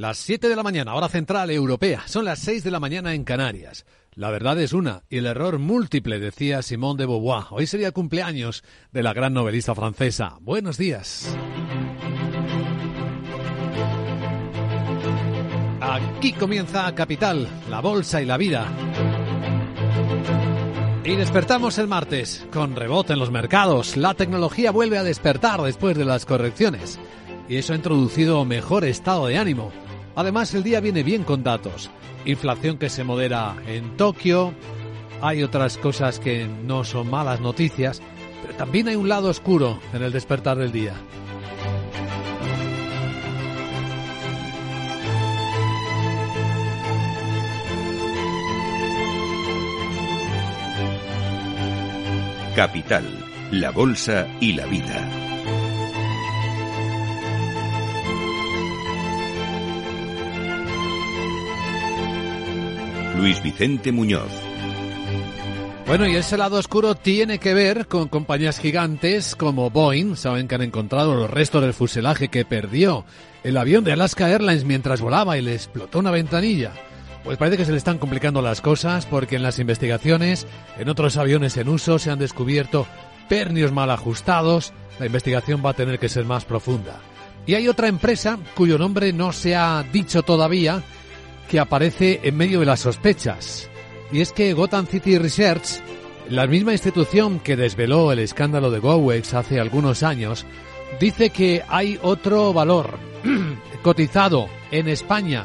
Las 7 de la mañana, hora central europea. Son las 6 de la mañana en Canarias. La verdad es una y el error múltiple, decía Simone de Beauvoir. Hoy sería cumpleaños de la gran novelista francesa. Buenos días. Aquí comienza Capital, la bolsa y la vida. Y despertamos el martes con rebote en los mercados. La tecnología vuelve a despertar después de las correcciones. Y eso ha introducido mejor estado de ánimo. Además, el día viene bien con datos. Inflación que se modera en Tokio. Hay otras cosas que no son malas noticias, pero también hay un lado oscuro en el despertar del día. Capital, la Bolsa y la Vida. Luis Vicente Muñoz. Bueno, y ese lado oscuro tiene que ver con compañías gigantes como Boeing. Saben que han encontrado los restos del fuselaje que perdió el avión de Alaska Airlines mientras volaba y le explotó una ventanilla. Pues parece que se le están complicando las cosas porque en las investigaciones, en otros aviones en uso, se han descubierto pernios mal ajustados. La investigación va a tener que ser más profunda. Y hay otra empresa cuyo nombre no se ha dicho todavía, que aparece en medio de las sospechas. Y es que Gotham City Research, la misma institución que desveló el escándalo de Gowex hace algunos años, dice que hay otro valor cotizado en España,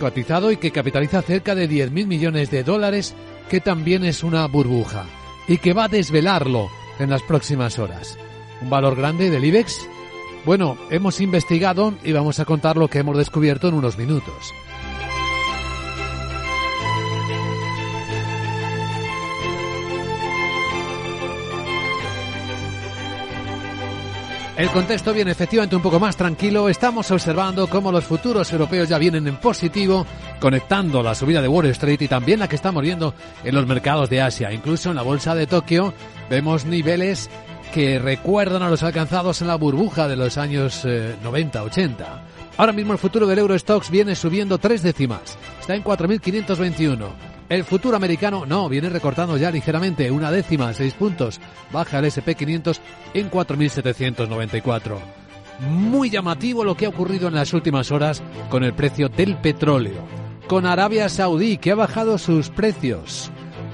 cotizado y que capitaliza cerca de 10.000 millones de dólares, que también es una burbuja, y que va a desvelarlo en las próximas horas. ¿Un valor grande del IBEX? Bueno, hemos investigado y vamos a contar lo que hemos descubierto en unos minutos. El contexto viene efectivamente un poco más tranquilo. Estamos observando cómo los futuros europeos ya vienen en positivo, conectando la subida de Wall Street y también la que estamos viendo en los mercados de Asia. Incluso en la bolsa de Tokio vemos niveles que recuerdan a los alcanzados en la burbuja de los años 90-80. Ahora mismo el futuro del Eurostox viene subiendo tres décimas. Está en 4.521. El futuro americano no, viene recortando ya ligeramente una décima, seis puntos. Baja el SP500 en 4.794. Muy llamativo lo que ha ocurrido en las últimas horas con el precio del petróleo. Con Arabia Saudí, que ha bajado sus precios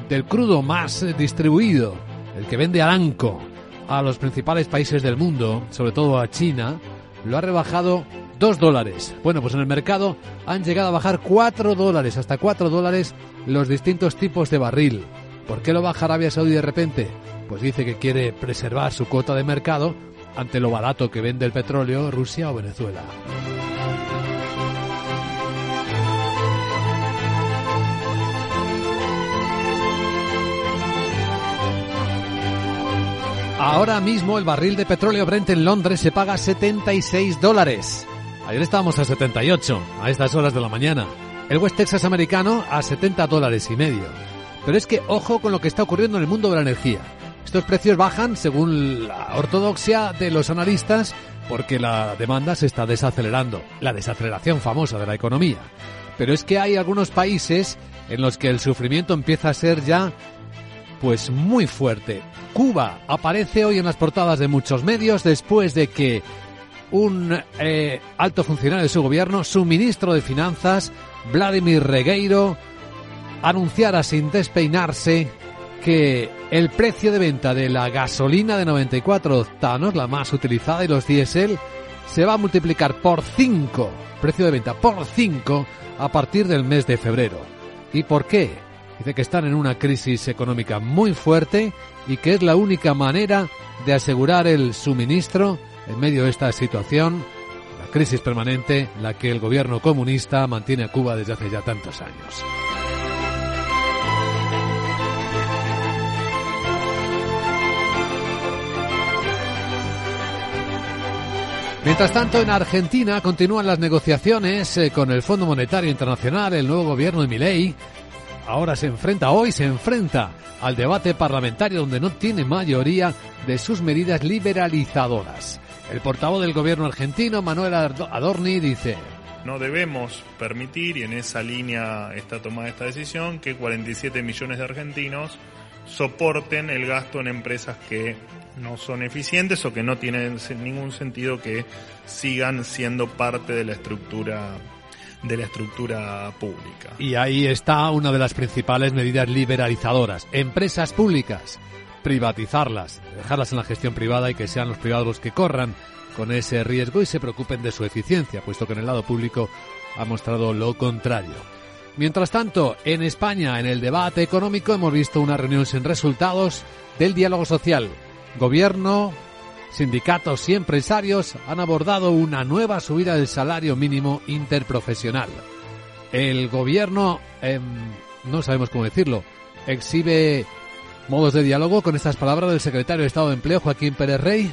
del crudo más distribuido, el que vende Aranco a los principales países del mundo, sobre todo a China, lo ha rebajado 2 dólares. Bueno, pues en el mercado han llegado a bajar 4 dólares, hasta 4 dólares los distintos tipos de barril. ¿Por qué lo baja Arabia Saudí de repente? Pues dice que quiere preservar su cuota de mercado ante lo barato que vende el petróleo Rusia o Venezuela. Ahora mismo el barril de petróleo Brent en Londres se paga 76 dólares. Ayer estábamos a 78, a estas horas de la mañana. El West Texas americano a 70 dólares y medio. Pero es que ojo con lo que está ocurriendo en el mundo de la energía. Estos precios bajan según la ortodoxia de los analistas porque la demanda se está desacelerando, la desaceleración famosa de la economía. Pero es que hay algunos países en los que el sufrimiento empieza a ser ya pues muy fuerte. Cuba aparece hoy en las portadas de muchos medios después de que un eh, alto funcionario de su gobierno, su ministro de Finanzas, Vladimir Regueiro, anunciara sin despeinarse que el precio de venta de la gasolina de 94 octanos, la más utilizada, y los diésel, se va a multiplicar por 5, precio de venta por 5, a partir del mes de febrero. ¿Y por qué? Dice que están en una crisis económica muy fuerte y que es la única manera de asegurar el suministro en medio de esta situación, la crisis permanente, la que el gobierno comunista mantiene a Cuba desde hace ya tantos años. Mientras tanto, en Argentina continúan las negociaciones eh, con el Fondo Monetario Internacional, el nuevo gobierno de Milei. Ahora se enfrenta, hoy se enfrenta al debate parlamentario donde no tiene mayoría de sus medidas liberalizadoras. El portavoz del gobierno argentino, Manuel Adorni, dice, No debemos permitir, y en esa línea está tomada esta decisión, que 47 millones de argentinos soporten el gasto en empresas que no son eficientes o que no tienen ningún sentido que sigan siendo parte de la estructura de la estructura pública. Y ahí está una de las principales medidas liberalizadoras. Empresas públicas, privatizarlas, dejarlas en la gestión privada y que sean los privados los que corran con ese riesgo y se preocupen de su eficiencia, puesto que en el lado público ha mostrado lo contrario. Mientras tanto, en España, en el debate económico, hemos visto una reunión sin resultados del diálogo social. Gobierno, sindicatos y empresarios han abordado una nueva subida del salario mínimo interprofesional. El gobierno, em, no sabemos cómo decirlo, exhibe modos de diálogo con estas palabras del secretario de Estado de Empleo, Joaquín Pérez Rey.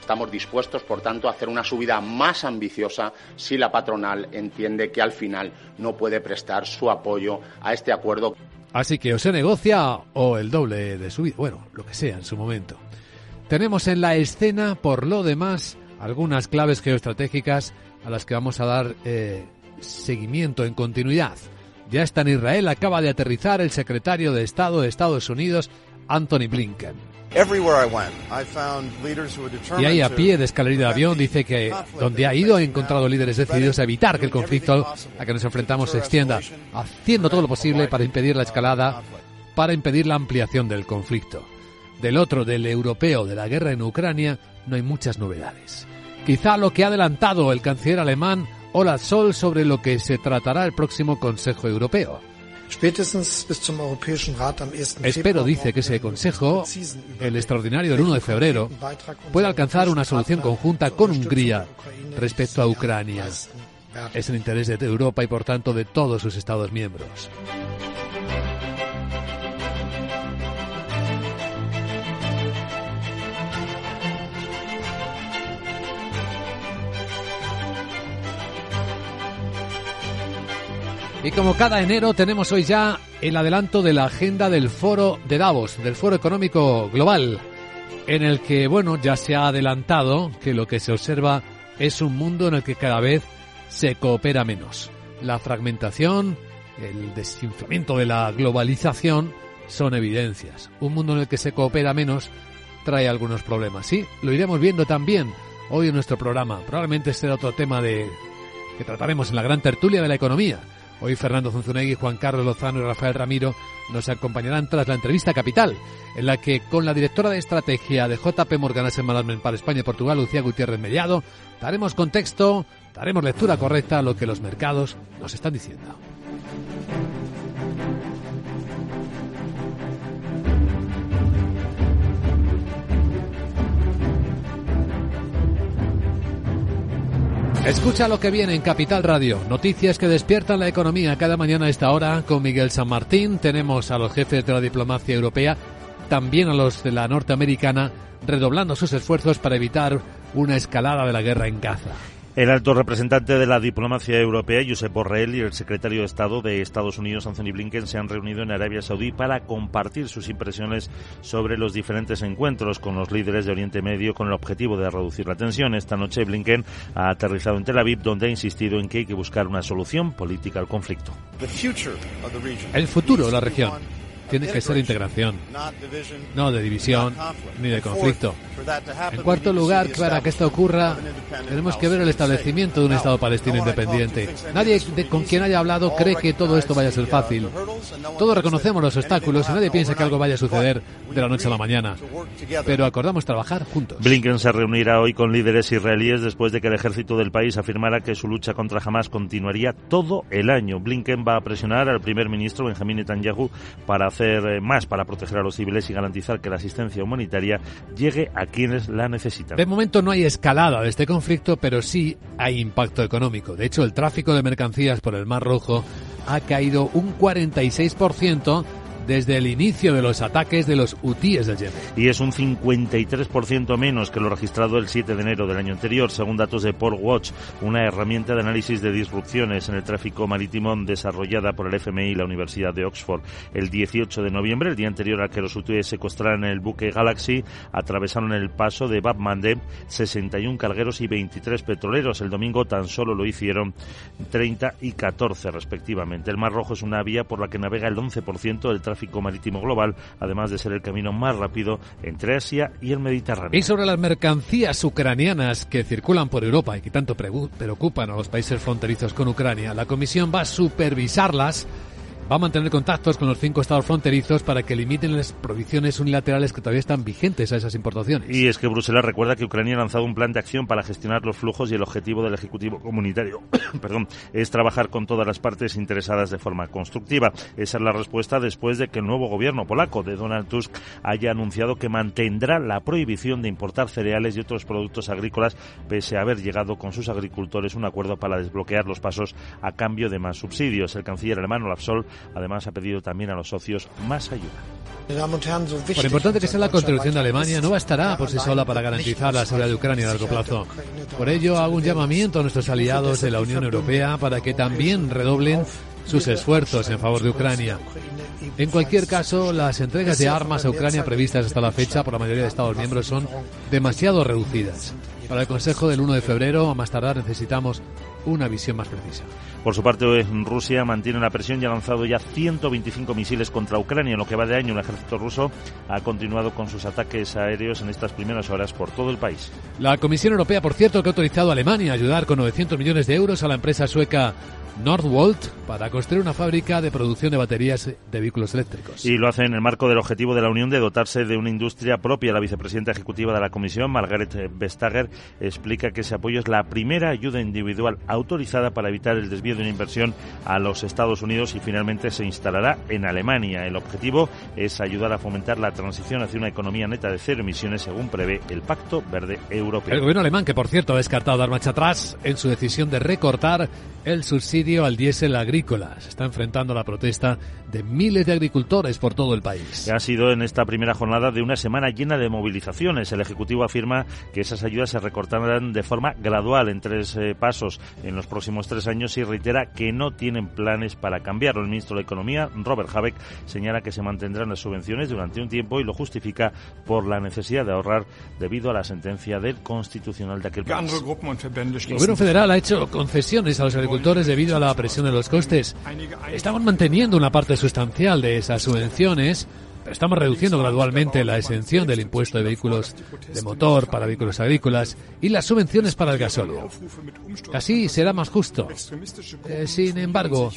Estamos dispuestos, por tanto, a hacer una subida más ambiciosa si la patronal entiende que al final no puede prestar su apoyo a este acuerdo. Así que o se negocia o el doble de subida, bueno, lo que sea en su momento. Tenemos en la escena, por lo demás, algunas claves geoestratégicas a las que vamos a dar eh, seguimiento en continuidad. Ya está en Israel, acaba de aterrizar el secretario de Estado de Estados Unidos, Anthony Blinken. Y ahí a pie de escalerilla de avión dice que donde ha ido ha encontrado líderes decididos a evitar que el conflicto a que nos enfrentamos se extienda, haciendo todo lo posible para impedir la escalada, para impedir la ampliación del conflicto. Del otro, del europeo, de la guerra en Ucrania, no hay muchas novedades. Quizá lo que ha adelantado el canciller alemán Olaf Scholz sobre lo que se tratará el próximo Consejo Europeo. Espero, dice, que ese Consejo, el extraordinario del 1 de febrero, pueda alcanzar una solución conjunta con Hungría respecto a Ucrania. Es el interés de Europa y, por tanto, de todos sus Estados miembros. Y como cada enero tenemos hoy ya el adelanto de la agenda del foro de Davos, del foro económico global, en el que, bueno, ya se ha adelantado que lo que se observa es un mundo en el que cada vez se coopera menos. La fragmentación, el desinflamiento de la globalización son evidencias. Un mundo en el que se coopera menos trae algunos problemas. Sí, lo iremos viendo también hoy en nuestro programa. Probablemente será otro tema de que trataremos en la gran tertulia de la economía Hoy Fernando Zunzunegui, Juan Carlos Lozano y Rafael Ramiro nos acompañarán tras la entrevista capital, en la que con la directora de estrategia de JP Morgan Management para España y Portugal, Lucía Gutiérrez Mellado, daremos contexto, daremos lectura correcta a lo que los mercados nos están diciendo. Escucha lo que viene en Capital Radio. Noticias que despiertan la economía cada mañana a esta hora con Miguel San Martín. Tenemos a los jefes de la diplomacia europea, también a los de la norteamericana, redoblando sus esfuerzos para evitar una escalada de la guerra en Gaza. El alto representante de la diplomacia europea, Josep Borrell, y el secretario de Estado de Estados Unidos, Anthony Blinken, se han reunido en Arabia Saudí para compartir sus impresiones sobre los diferentes encuentros con los líderes de Oriente Medio con el objetivo de reducir la tensión. Esta noche Blinken ha aterrizado en Tel Aviv, donde ha insistido en que hay que buscar una solución política al conflicto. El futuro de la región tiene que ser integración, no de división ni de conflicto. En cuarto lugar, para que esto ocurra, tenemos que ver el establecimiento de un Estado palestino independiente. Nadie con quien haya hablado cree que todo esto vaya a ser fácil. Todos reconocemos los obstáculos y nadie piensa que algo vaya a suceder de la noche a la mañana. Pero acordamos trabajar juntos. Blinken se reunirá hoy con líderes israelíes después de que el ejército del país afirmara que su lucha contra Hamas continuaría todo el año. Blinken va a presionar al primer ministro Benjamin Netanyahu para hacer hacer eh, más para proteger a los civiles y garantizar que la asistencia humanitaria llegue a quienes la necesitan. De momento no hay escalada de este conflicto, pero sí hay impacto económico. De hecho, el tráfico de mercancías por el Mar Rojo ha caído un 46% desde el inicio de los ataques de los hutíes del Yemen. Y es un 53% menos que lo registrado el 7 de enero del año anterior, según datos de Port Watch, una herramienta de análisis de disrupciones en el tráfico marítimo desarrollada por el FMI y la Universidad de Oxford. El 18 de noviembre, el día anterior a que los hutíes secuestraran el buque Galaxy, atravesaron el paso de Bab Mandeb 61 cargueros y 23 petroleros. El domingo tan solo lo hicieron 30 y 14 respectivamente. El Mar Rojo es una vía por la que navega el 11% del tráfico marítimo global, además de ser el camino más rápido entre Asia y el Mediterráneo. Y sobre las mercancías ucranianas que circulan por Europa y que tanto preocupan a los países fronterizos con Ucrania, la Comisión va a supervisarlas va a mantener contactos con los cinco estados fronterizos para que limiten las prohibiciones unilaterales que todavía están vigentes a esas importaciones. Y es que Bruselas recuerda que Ucrania ha lanzado un plan de acción para gestionar los flujos y el objetivo del Ejecutivo Comunitario perdón, es trabajar con todas las partes interesadas de forma constructiva. Esa es la respuesta después de que el nuevo gobierno polaco de Donald Tusk haya anunciado que mantendrá la prohibición de importar cereales y otros productos agrícolas pese a haber llegado con sus agricultores un acuerdo para desbloquear los pasos a cambio de más subsidios. El canciller alemán Olaf Además, ha pedido también a los socios más ayuda. Por importante que sea la contribución de Alemania, no bastará por sí sola para garantizar la seguridad de Ucrania a largo plazo. Por ello, hago un llamamiento a nuestros aliados de la Unión Europea para que también redoblen sus esfuerzos en favor de Ucrania. En cualquier caso, las entregas de armas a Ucrania previstas hasta la fecha por la mayoría de Estados miembros son demasiado reducidas. Para el Consejo del 1 de febrero, a más tardar, necesitamos una visión más precisa. Por su parte, Rusia mantiene la presión y ha lanzado ya 125 misiles contra Ucrania. En lo que va de año, el ejército ruso ha continuado con sus ataques aéreos en estas primeras horas por todo el país. La Comisión Europea, por cierto, que ha autorizado a Alemania a ayudar con 900 millones de euros a la empresa sueca Nordwolt para construir una fábrica de producción de baterías de vehículos eléctricos. Y lo hace en el marco del objetivo de la Unión de dotarse de una industria propia. La vicepresidenta ejecutiva de la Comisión, Margaret Vestager, explica que ese apoyo es la primera ayuda individual autorizada para evitar el desvío de una inversión a los Estados Unidos y finalmente se instalará en Alemania. El objetivo es ayudar a fomentar la transición hacia una economía neta de cero emisiones según prevé el Pacto Verde Europeo. El gobierno alemán, que por cierto ha descartado dar marcha atrás en su decisión de recortar el subsidio al diésel agrícola. Se está enfrentando a la protesta de miles de agricultores por todo el país. Ha sido en esta primera jornada de una semana llena de movilizaciones. El Ejecutivo afirma que esas ayudas se recortarán de forma gradual en tres eh, pasos en los próximos tres años y reitera que no tienen planes para cambiarlo. El ministro de Economía, Robert Habeck, señala que se mantendrán las subvenciones durante un tiempo y lo justifica por la necesidad de ahorrar debido a la sentencia del Constitucional de aquel país. El Gobierno federal ha hecho concesiones a los agricultores agricultores debido a la presión de los costes. Estamos manteniendo una parte sustancial de esas subvenciones Estamos reduciendo gradualmente la exención del impuesto de vehículos de motor para vehículos agrícolas y las subvenciones para el gasóleo. Así será más justo. Eh, sin embargo,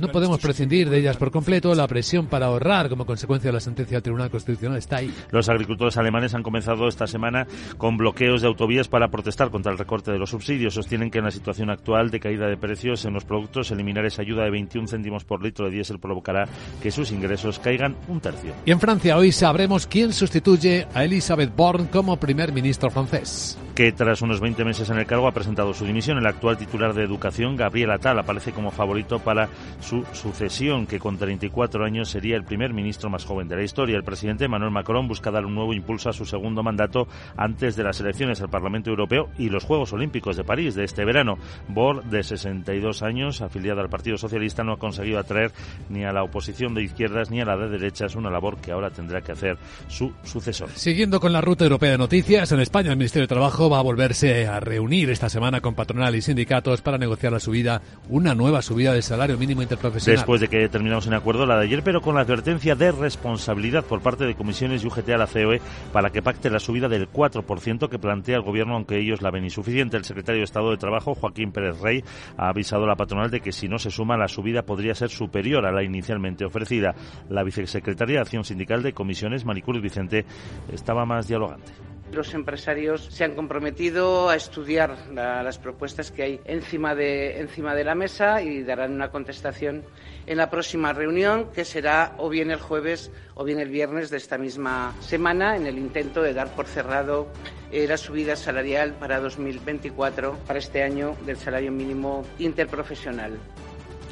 no podemos prescindir de ellas por completo. La presión para ahorrar como consecuencia de la sentencia del Tribunal Constitucional está ahí. Los agricultores alemanes han comenzado esta semana con bloqueos de autovías para protestar contra el recorte de los subsidios. Sostienen que en la situación actual de caída de precios en los productos, eliminar esa ayuda de 21 céntimos por litro de diésel provocará que sus ingresos caigan un tercio. Y en Francia hoy sabremos quién sustituye a Elisabeth Borne como primer ministro francés. Que tras unos 20 meses en el cargo ha presentado su dimisión. El actual titular de Educación, Gabriel Attal, aparece como favorito para su sucesión, que con 34 años sería el primer ministro más joven de la historia. El presidente Emmanuel Macron busca dar un nuevo impulso a su segundo mandato antes de las elecciones al Parlamento Europeo y los Juegos Olímpicos de París de este verano. Borne, de 62 años, afiliada al Partido Socialista, no ha conseguido atraer ni a la oposición de izquierdas ni a la de derechas, una labor que ahora tendrá que hacer su sucesor. Siguiendo con la ruta europea de noticias, en España el Ministerio de Trabajo va a volverse a reunir esta semana con patronal y sindicatos para negociar la subida, una nueva subida del salario mínimo interprofesional. Después de que terminamos en acuerdo la de ayer, pero con la advertencia de responsabilidad por parte de comisiones y UGT a la COE para que pacte la subida del 4% que plantea el gobierno, aunque ellos la ven insuficiente. El secretario de Estado de Trabajo, Joaquín Pérez Rey, ha avisado a la patronal de que si no se suma, la subida podría ser superior a la inicialmente ofrecida. La vicesecretaria de Acción Sindical de Comisiones, Maricruz Vicente, estaba más dialogante. Los empresarios se han comprometido a estudiar las propuestas que hay encima de, encima de la mesa y darán una contestación en la próxima reunión, que será o bien el jueves o bien el viernes de esta misma semana, en el intento de dar por cerrado eh, la subida salarial para 2024, para este año, del salario mínimo interprofesional.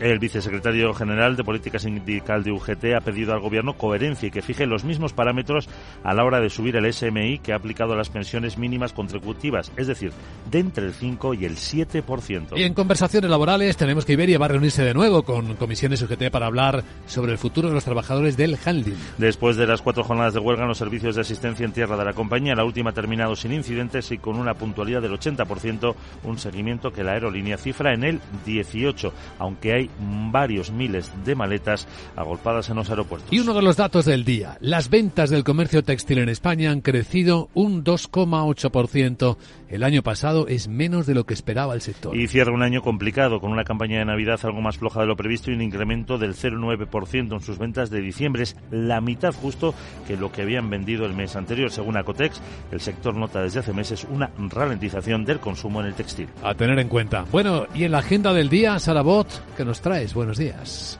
El vicesecretario general de Política Sindical de UGT ha pedido al Gobierno coherencia y que fije los mismos parámetros a la hora de subir el SMI que ha aplicado a las pensiones mínimas contributivas, es decir, de entre el 5 y el 7%. Y en conversaciones laborales tenemos que Iberia va a reunirse de nuevo con comisiones UGT para hablar sobre el futuro de los trabajadores del handling. Después de las cuatro jornadas de huelga en los servicios de asistencia en tierra de la compañía, la última ha terminado sin incidentes y con una puntualidad del 80%, un seguimiento que la aerolínea cifra en el 18, aunque hay varios miles de maletas agolpadas en los aeropuertos. Y uno de los datos del día, las ventas del comercio textil en España han crecido un 2,8%. El año pasado es menos de lo que esperaba el sector. Y cierra un año complicado, con una campaña de Navidad algo más floja de lo previsto y un incremento del 0,9% en sus ventas de diciembre. Es la mitad justo que lo que habían vendido el mes anterior. Según Acotex, el sector nota desde hace meses una ralentización del consumo en el textil. A tener en cuenta. Bueno, y en la agenda del día, Sarabot, ¿qué nos traes? Buenos días.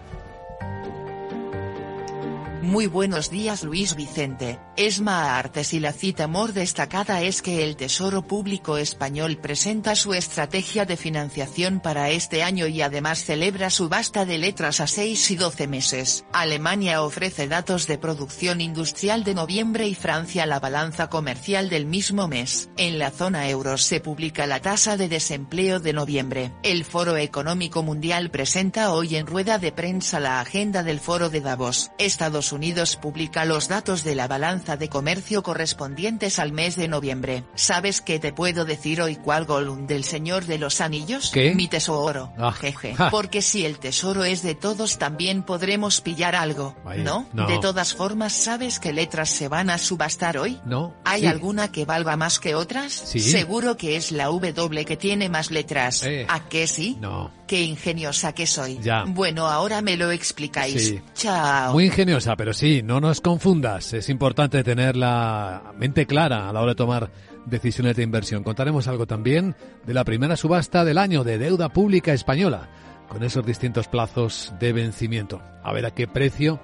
Muy buenos días Luis Vicente, Esma Artes y la cita more destacada es que el Tesoro Público Español presenta su estrategia de financiación para este año y además celebra subasta de letras a 6 y 12 meses. Alemania ofrece datos de producción industrial de noviembre y Francia la balanza comercial del mismo mes. En la zona euro se publica la tasa de desempleo de noviembre. El Foro Económico Mundial presenta hoy en rueda de prensa la agenda del Foro de Davos. Estados Unidos publica los datos de la balanza de comercio correspondientes al mes de noviembre. ¿Sabes qué te puedo decir hoy cuál Gollum del Señor de los Anillos? ¿Qué? Mi tesoro. Ah, Jeje. ja. Porque si el tesoro es de todos también podremos pillar algo, Vaya, ¿no? no. De todas formas, ¿sabes qué letras se van a subastar hoy? No. ¿Hay Sí. alguna que valga más que otras? Sí. Seguro que es la W que tiene más letras. Eh. ¿A qué sí? No. Qué ingeniosa que soy. Ya. Bueno, ahora me lo explicáis. Sí. Chao. Muy ingeniosa, pero sí, no nos confundas. Es importante tener la mente clara a la hora de tomar decisiones de inversión. Contaremos algo también de la primera subasta del año de deuda pública española, con esos distintos plazos de vencimiento. A ver a qué precio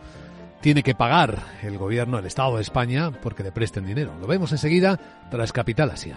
tiene que pagar el gobierno, el Estado de España, porque le presten dinero. Lo vemos enseguida tras Capital Asia.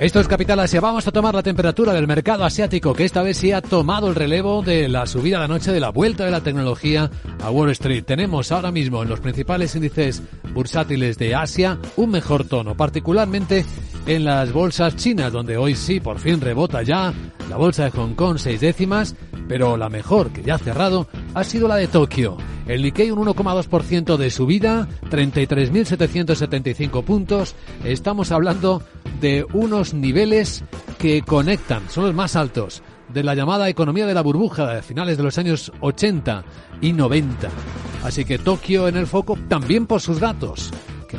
Esto es Capital Asia. Vamos a tomar la temperatura del mercado asiático, que esta vez sí ha tomado el relevo de la subida de anoche de la vuelta de la tecnología a Wall Street. Tenemos ahora mismo en los principales índices bursátiles de Asia un mejor tono, particularmente en las bolsas chinas, donde hoy sí por fin rebota ya la bolsa de Hong Kong seis décimas, pero la mejor que ya ha cerrado ha sido la de Tokio. El Nikkei un 1,2% de subida, 33.775 puntos. Estamos hablando de unos niveles que conectan, son los más altos de la llamada economía de la burbuja de finales de los años 80 y 90. Así que Tokio en el foco también por sus datos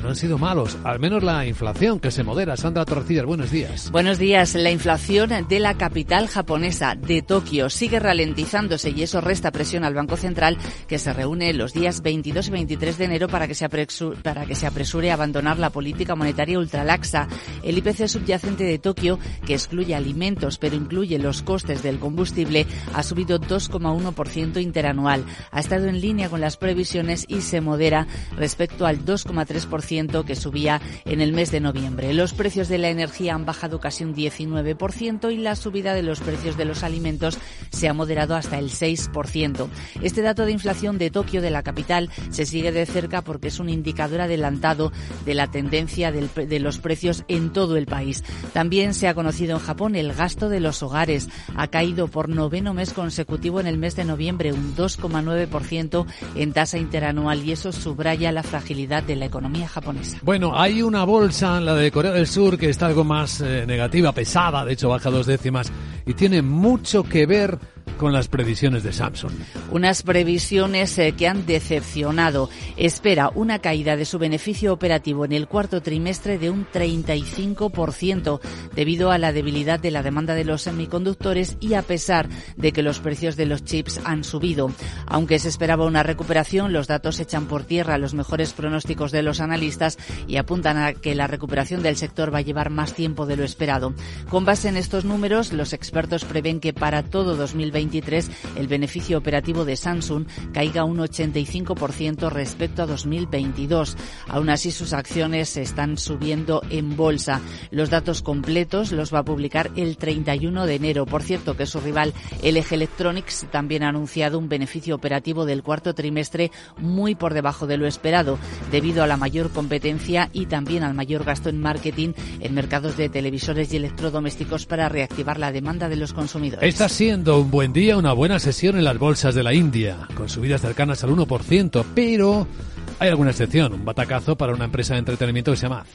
no han sido malos, al menos la inflación que se modera. Sandra Torrecillas, buenos días. Buenos días. La inflación de la capital japonesa, de Tokio, sigue ralentizándose y eso resta presión al Banco Central que se reúne los días 22 y 23 de enero para que se apresure, para que se apresure a abandonar la política monetaria ultralaxa. El IPC subyacente de Tokio, que excluye alimentos pero incluye los costes del combustible, ha subido 2,1% interanual. Ha estado en línea con las previsiones y se modera respecto al 2,3% 6% que subía en el mes de noviembre. Los precios de la energía han bajado casi un 19% y la subida de los precios de los alimentos se ha moderado hasta el 6%. Este dato de inflación de Tokio, de la capital, se sigue de cerca porque es un indicador adelantado de la tendencia de los precios en todo el país. También se ha conocido en Japón el gasto de los hogares. Ha caído por noveno mes consecutivo en el mes de noviembre, un 2,9% en tasa interanual y eso subraya la fragilidad de la economía japonesa. Bueno, hay una bolsa, la de Corea del Sur, que está algo más eh, negativa, pesada, de hecho baja dos décimas y tiene mucho que ver con las previsiones de Samsung. Unas previsiones eh, que han decepcionado. Espera una caída de su beneficio operativo en el cuarto trimestre de un 35% debido a la debilidad de la demanda de los semiconductores y a pesar de que los precios de los chips han subido. Aunque se esperaba una recuperación, los datos echan por tierra los mejores pronósticos de los analistas y apuntan a que la recuperación del sector va a llevar más tiempo de lo esperado. Con base en estos números, los expertos prevén que para todo 2020 el beneficio operativo de Samsung caiga un 85% respecto a 2022. Aún así, sus acciones están subiendo en bolsa. Los datos completos los va a publicar el 31 de enero. Por cierto, que su rival LG Electronics también ha anunciado un beneficio operativo del cuarto trimestre muy por debajo de lo esperado, debido a la mayor competencia y también al mayor gasto en marketing en mercados de televisores y electrodomésticos para reactivar la demanda de los consumidores. Está siendo un buen día, una buena sesión en las bolsas de la India, con subidas cercanas al 1%, pero hay alguna excepción, un batacazo para una empresa de entretenimiento que se llama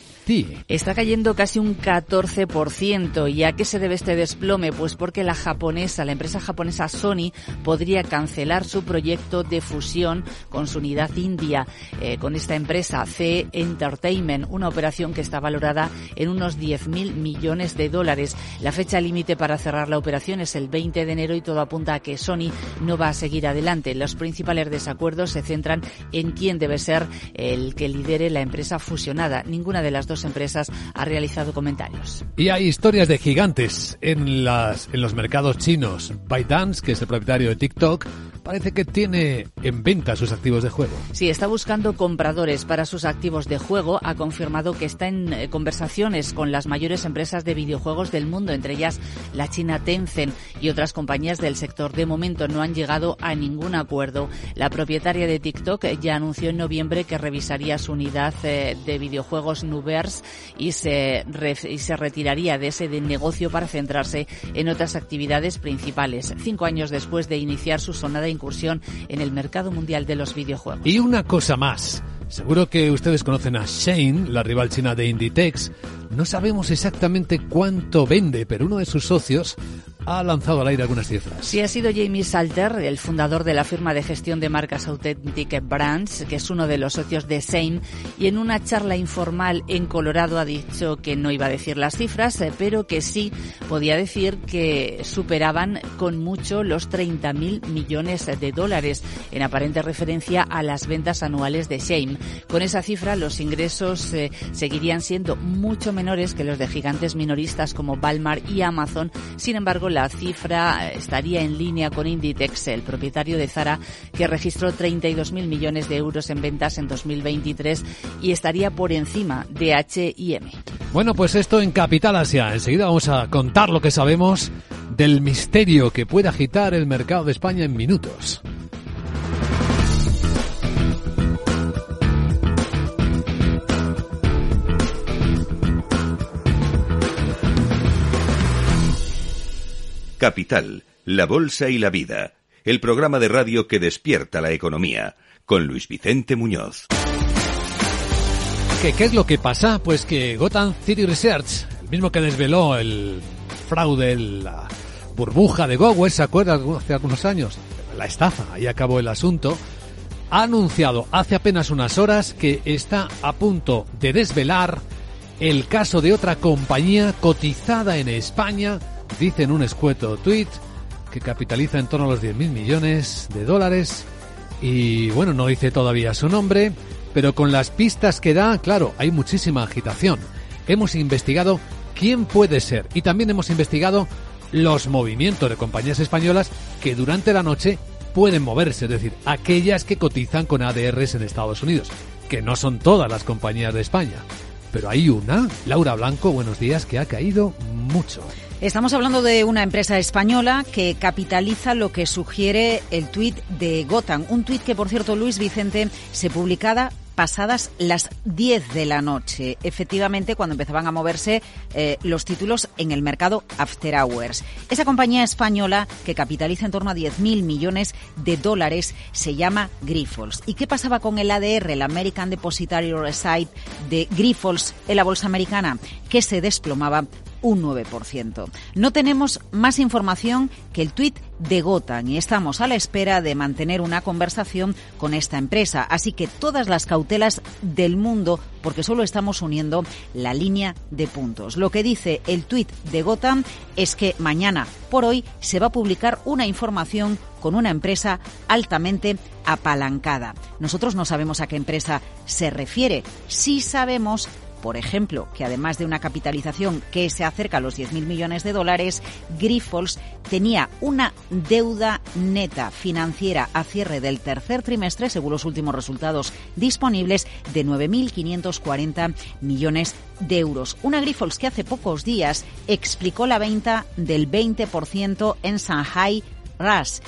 Está cayendo casi un 14%. ¿Y a qué se debe este desplome? Pues porque la japonesa, la empresa japonesa Sony, podría cancelar su proyecto de fusión con su unidad india, eh, con esta empresa C Entertainment, una operación que está valorada en unos 10.000 millones de dólares. La fecha límite para cerrar la operación es el 20 de enero y todo apunta a que Sony no va a seguir adelante. Los principales desacuerdos se centran en quién debe ser el que lidere la empresa fusionada. Ninguna de las dos empresas ha realizado comentarios. Y hay historias de gigantes en, las, en los mercados chinos. ByteDance, que es el propietario de TikTok, parece que tiene en venta sus activos de juego. Sí, está buscando compradores para sus activos de juego. Ha confirmado que está en eh, conversaciones con las mayores empresas de videojuegos del mundo, entre ellas la china Tencent y otras compañías del sector. De momento no han llegado a ningún acuerdo. La propietaria de TikTok ya anunció en noviembre que revisaría su unidad eh, de videojuegos Y se, y se retiraría de ese negocio para centrarse en otras actividades principales. Cinco años después de iniciar su sonada incursión en el mercado mundial de los videojuegos. Y una cosa más. Seguro que ustedes conocen a Shane, la rival china de Inditex. No sabemos exactamente cuánto vende, pero uno de sus socios ha lanzado al aire algunas cifras. Sí, ha sido Jamie Salter, el fundador de la firma de gestión de marcas Authentic Brands, que es uno de los socios de Same, y en una charla informal en Colorado ha dicho que no iba a decir las cifras, eh, pero que sí podía decir que superaban con mucho los 30.000 millones de dólares, en aparente referencia a las ventas anuales de Con esa cifra, los ingresos eh, seguirían siendo mucho menores que los de gigantes minoristas como Walmart y Amazon. Sin embargo, la cifra estaría en línea con Inditex, el propietario de Zara, que registró 32.000 millones de euros en ventas en 2023 y estaría por encima de H&M. Bueno, pues esto en Capital Asia. Enseguida vamos a contar lo que sabemos del misterio que puede agitar el mercado de España en minutos. Capital, la Bolsa y la Vida, el programa de radio que despierta la economía, con Luis Vicente Muñoz. ¿Qué, ¿Qué, es lo que pasa? Pues que Gotham City Research, el mismo que desveló el fraude, la burbuja de Google, ¿se acuerda hace algunos años? La estafa, ahí acabó el asunto. Ha anunciado hace apenas unas horas que está a punto de desvelar el caso de otra compañía cotizada en España dice en un escueto tweet que capitaliza en torno a los 10.000 millones de dólares y bueno, no dice todavía su nombre, pero con las pistas que da, claro, hay muchísima agitación. Hemos investigado quién puede ser y también hemos investigado los movimientos de compañías españolas que durante la noche pueden moverse, es decir, aquellas que cotizan con ADRs en Estados Unidos. que no son todas las compañías de España. Pero hay una, Laura Blanco, buenos días, que ha caído mucho. Estamos hablando de una empresa española que capitaliza lo que sugiere el tuit de Gotham. Un tuit que, por cierto, Luis Vicente se publicaba pasadas las 10 de la noche, efectivamente cuando empezaban a moverse eh, los títulos en el mercado After Hours. Esa compañía española que capitaliza en torno a 10.000 millones de dólares se llama Grifols. ¿Y qué pasaba con el ADR, el American Depositary Receipt de Grifols en la bolsa americana? Que se desplomaba un 9%. No tenemos más información que el tuit de Gotan y estamos a la espera de mantener una conversación con esta empresa. Así que todas las cautelas del mundo porque solo estamos uniendo la línea de puntos. Lo que dice el tuit de Gotham es que mañana por hoy se va a publicar una información con una empresa altamente apalancada. Nosotros no sabemos a qué empresa se refiere. Sí sabemos por ejemplo, que además de una capitalización que se acerca a los 10.000 millones de dólares, Grifols tenía una deuda neta financiera a cierre del tercer trimestre, según los últimos resultados disponibles, de 9.540 millones de euros. Una Grifols que hace pocos días explicó la venta del 20% en Shanghai RAS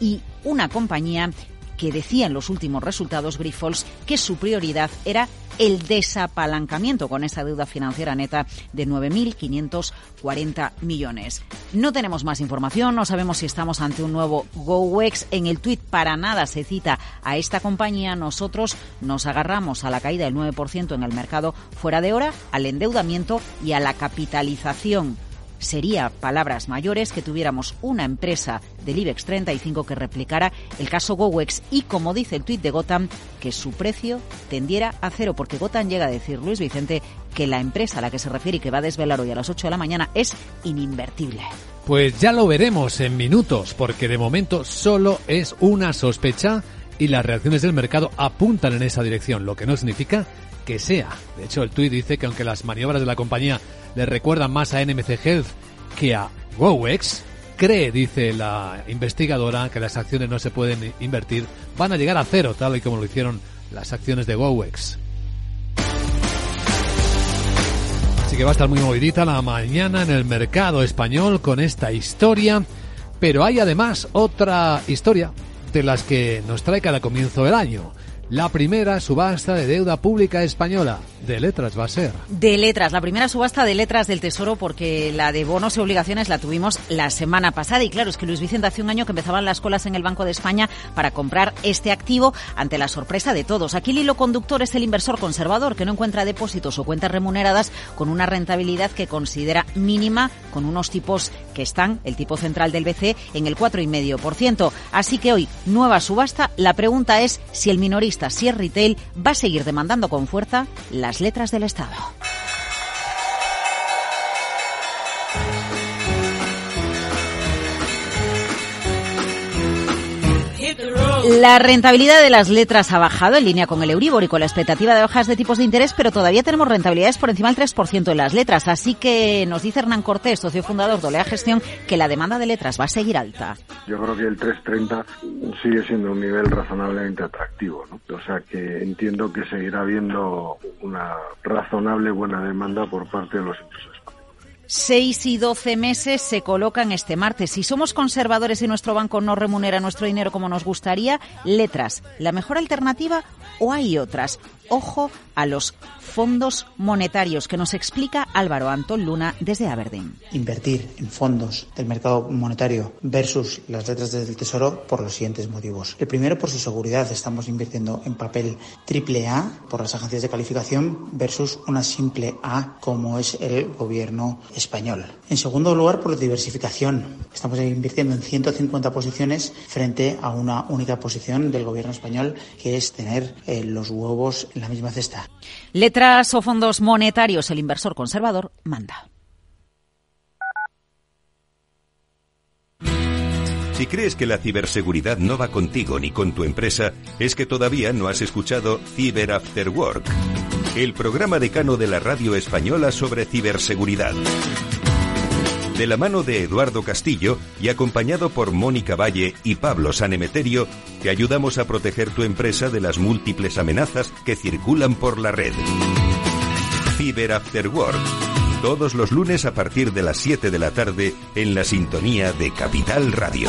y una compañía que decía en los últimos resultados Grifols que su prioridad era el desapalancamiento con esa deuda financiera neta de 9.540 millones. No tenemos más información, no sabemos si estamos ante un nuevo GoWex. En el tuit para nada se cita a esta compañía. Nosotros nos agarramos a la caída del 9% en el mercado fuera de hora, al endeudamiento y a la capitalización sería palabras mayores que tuviéramos una empresa del IBEX 35 que replicara el caso GoWex y, como dice el tuit de Gotham, que su precio tendiera a cero, porque Gotham llega a decir, Luis Vicente, que la empresa a la que se refiere y que va a desvelar hoy a las 8 de la mañana es ininvertible. Pues ya lo veremos en minutos, porque de momento solo es una sospecha y las reacciones del mercado apuntan en esa dirección, lo que no significa que sea. De hecho, el tuit dice que aunque las maniobras de la compañía le recuerdan más a NMC Health que a GoWex, cree, dice la investigadora, que las acciones no se pueden invertir, van a llegar a cero, tal y como lo hicieron las acciones de GoWex. Así que va a estar muy movidita la mañana en el mercado español con esta historia, pero hay además otra historia de las que nos trae cada comienzo del año la primera subasta de deuda pública española. De letras va a ser. De letras, la primera subasta de letras del Tesoro porque la de bonos y obligaciones la tuvimos la semana pasada y claro, es que Luis Vicente hace un año que empezaban las colas en el Banco de España para comprar este activo ante la sorpresa de todos. Aquí el hilo conductor es el inversor conservador que no encuentra depósitos o cuentas remuneradas con una rentabilidad que considera mínima con unos tipos que están, el tipo central del BC, en el 4,5%. Así que hoy, nueva subasta, la pregunta es si el minorista si es retail, va a seguir demandando con fuerza las letras del Estado. La rentabilidad de las letras ha bajado en línea con el Euribor y con la expectativa de hojas de tipos de interés, pero todavía tenemos rentabilidades por encima del 3% en las letras. Así que nos dice Hernán Cortés, socio fundador de Olea Gestión, que la demanda de letras va a seguir alta. Yo creo que el 330 sigue siendo un nivel razonablemente atractivo. O sea que entiendo que seguirá habiendo una razonable buena demanda por parte de los inversores. 6 y 12 meses se colocan este martes. Si somos conservadores y nuestro banco no remunera nuestro dinero como nos gustaría, letras, ¿la mejor alternativa o hay otras? Ojo a los fondos monetarios que nos explica Álvaro Antón Luna desde Aberdeen. Invertir en fondos del mercado monetario versus las letras del Tesoro por los siguientes motivos. El primero, por su seguridad. Estamos invirtiendo en papel triple A por las agencias de calificación versus una simple A como es el gobierno español. En segundo lugar, por diversificación. Estamos invirtiendo en 150 posiciones frente a una única posición del gobierno español que es tener eh, los huevos en la misma cesta. Letras o fondos monetarios, el inversor conservador manda. Si crees que la ciberseguridad no va contigo ni con tu empresa, es que todavía no has escuchado Cyber After Work, el programa decano de la radio española sobre ciberseguridad. De la mano de Eduardo Castillo y acompañado por Mónica Valle y Pablo Sanemeterio, te ayudamos a proteger tu empresa de las múltiples amenazas que circulan por la red. Cyber After Work. Todos los lunes a partir de las 7 de la tarde en la sintonía de Capital Radio.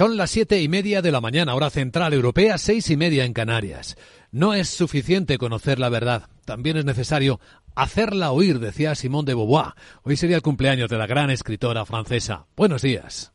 Son las siete y media de la mañana, hora central europea, seis y media en Canarias. No es suficiente conocer la verdad, también es necesario hacerla oír, decía Simone de Beauvoir. Hoy sería el cumpleaños de la gran escritora francesa. Buenos días.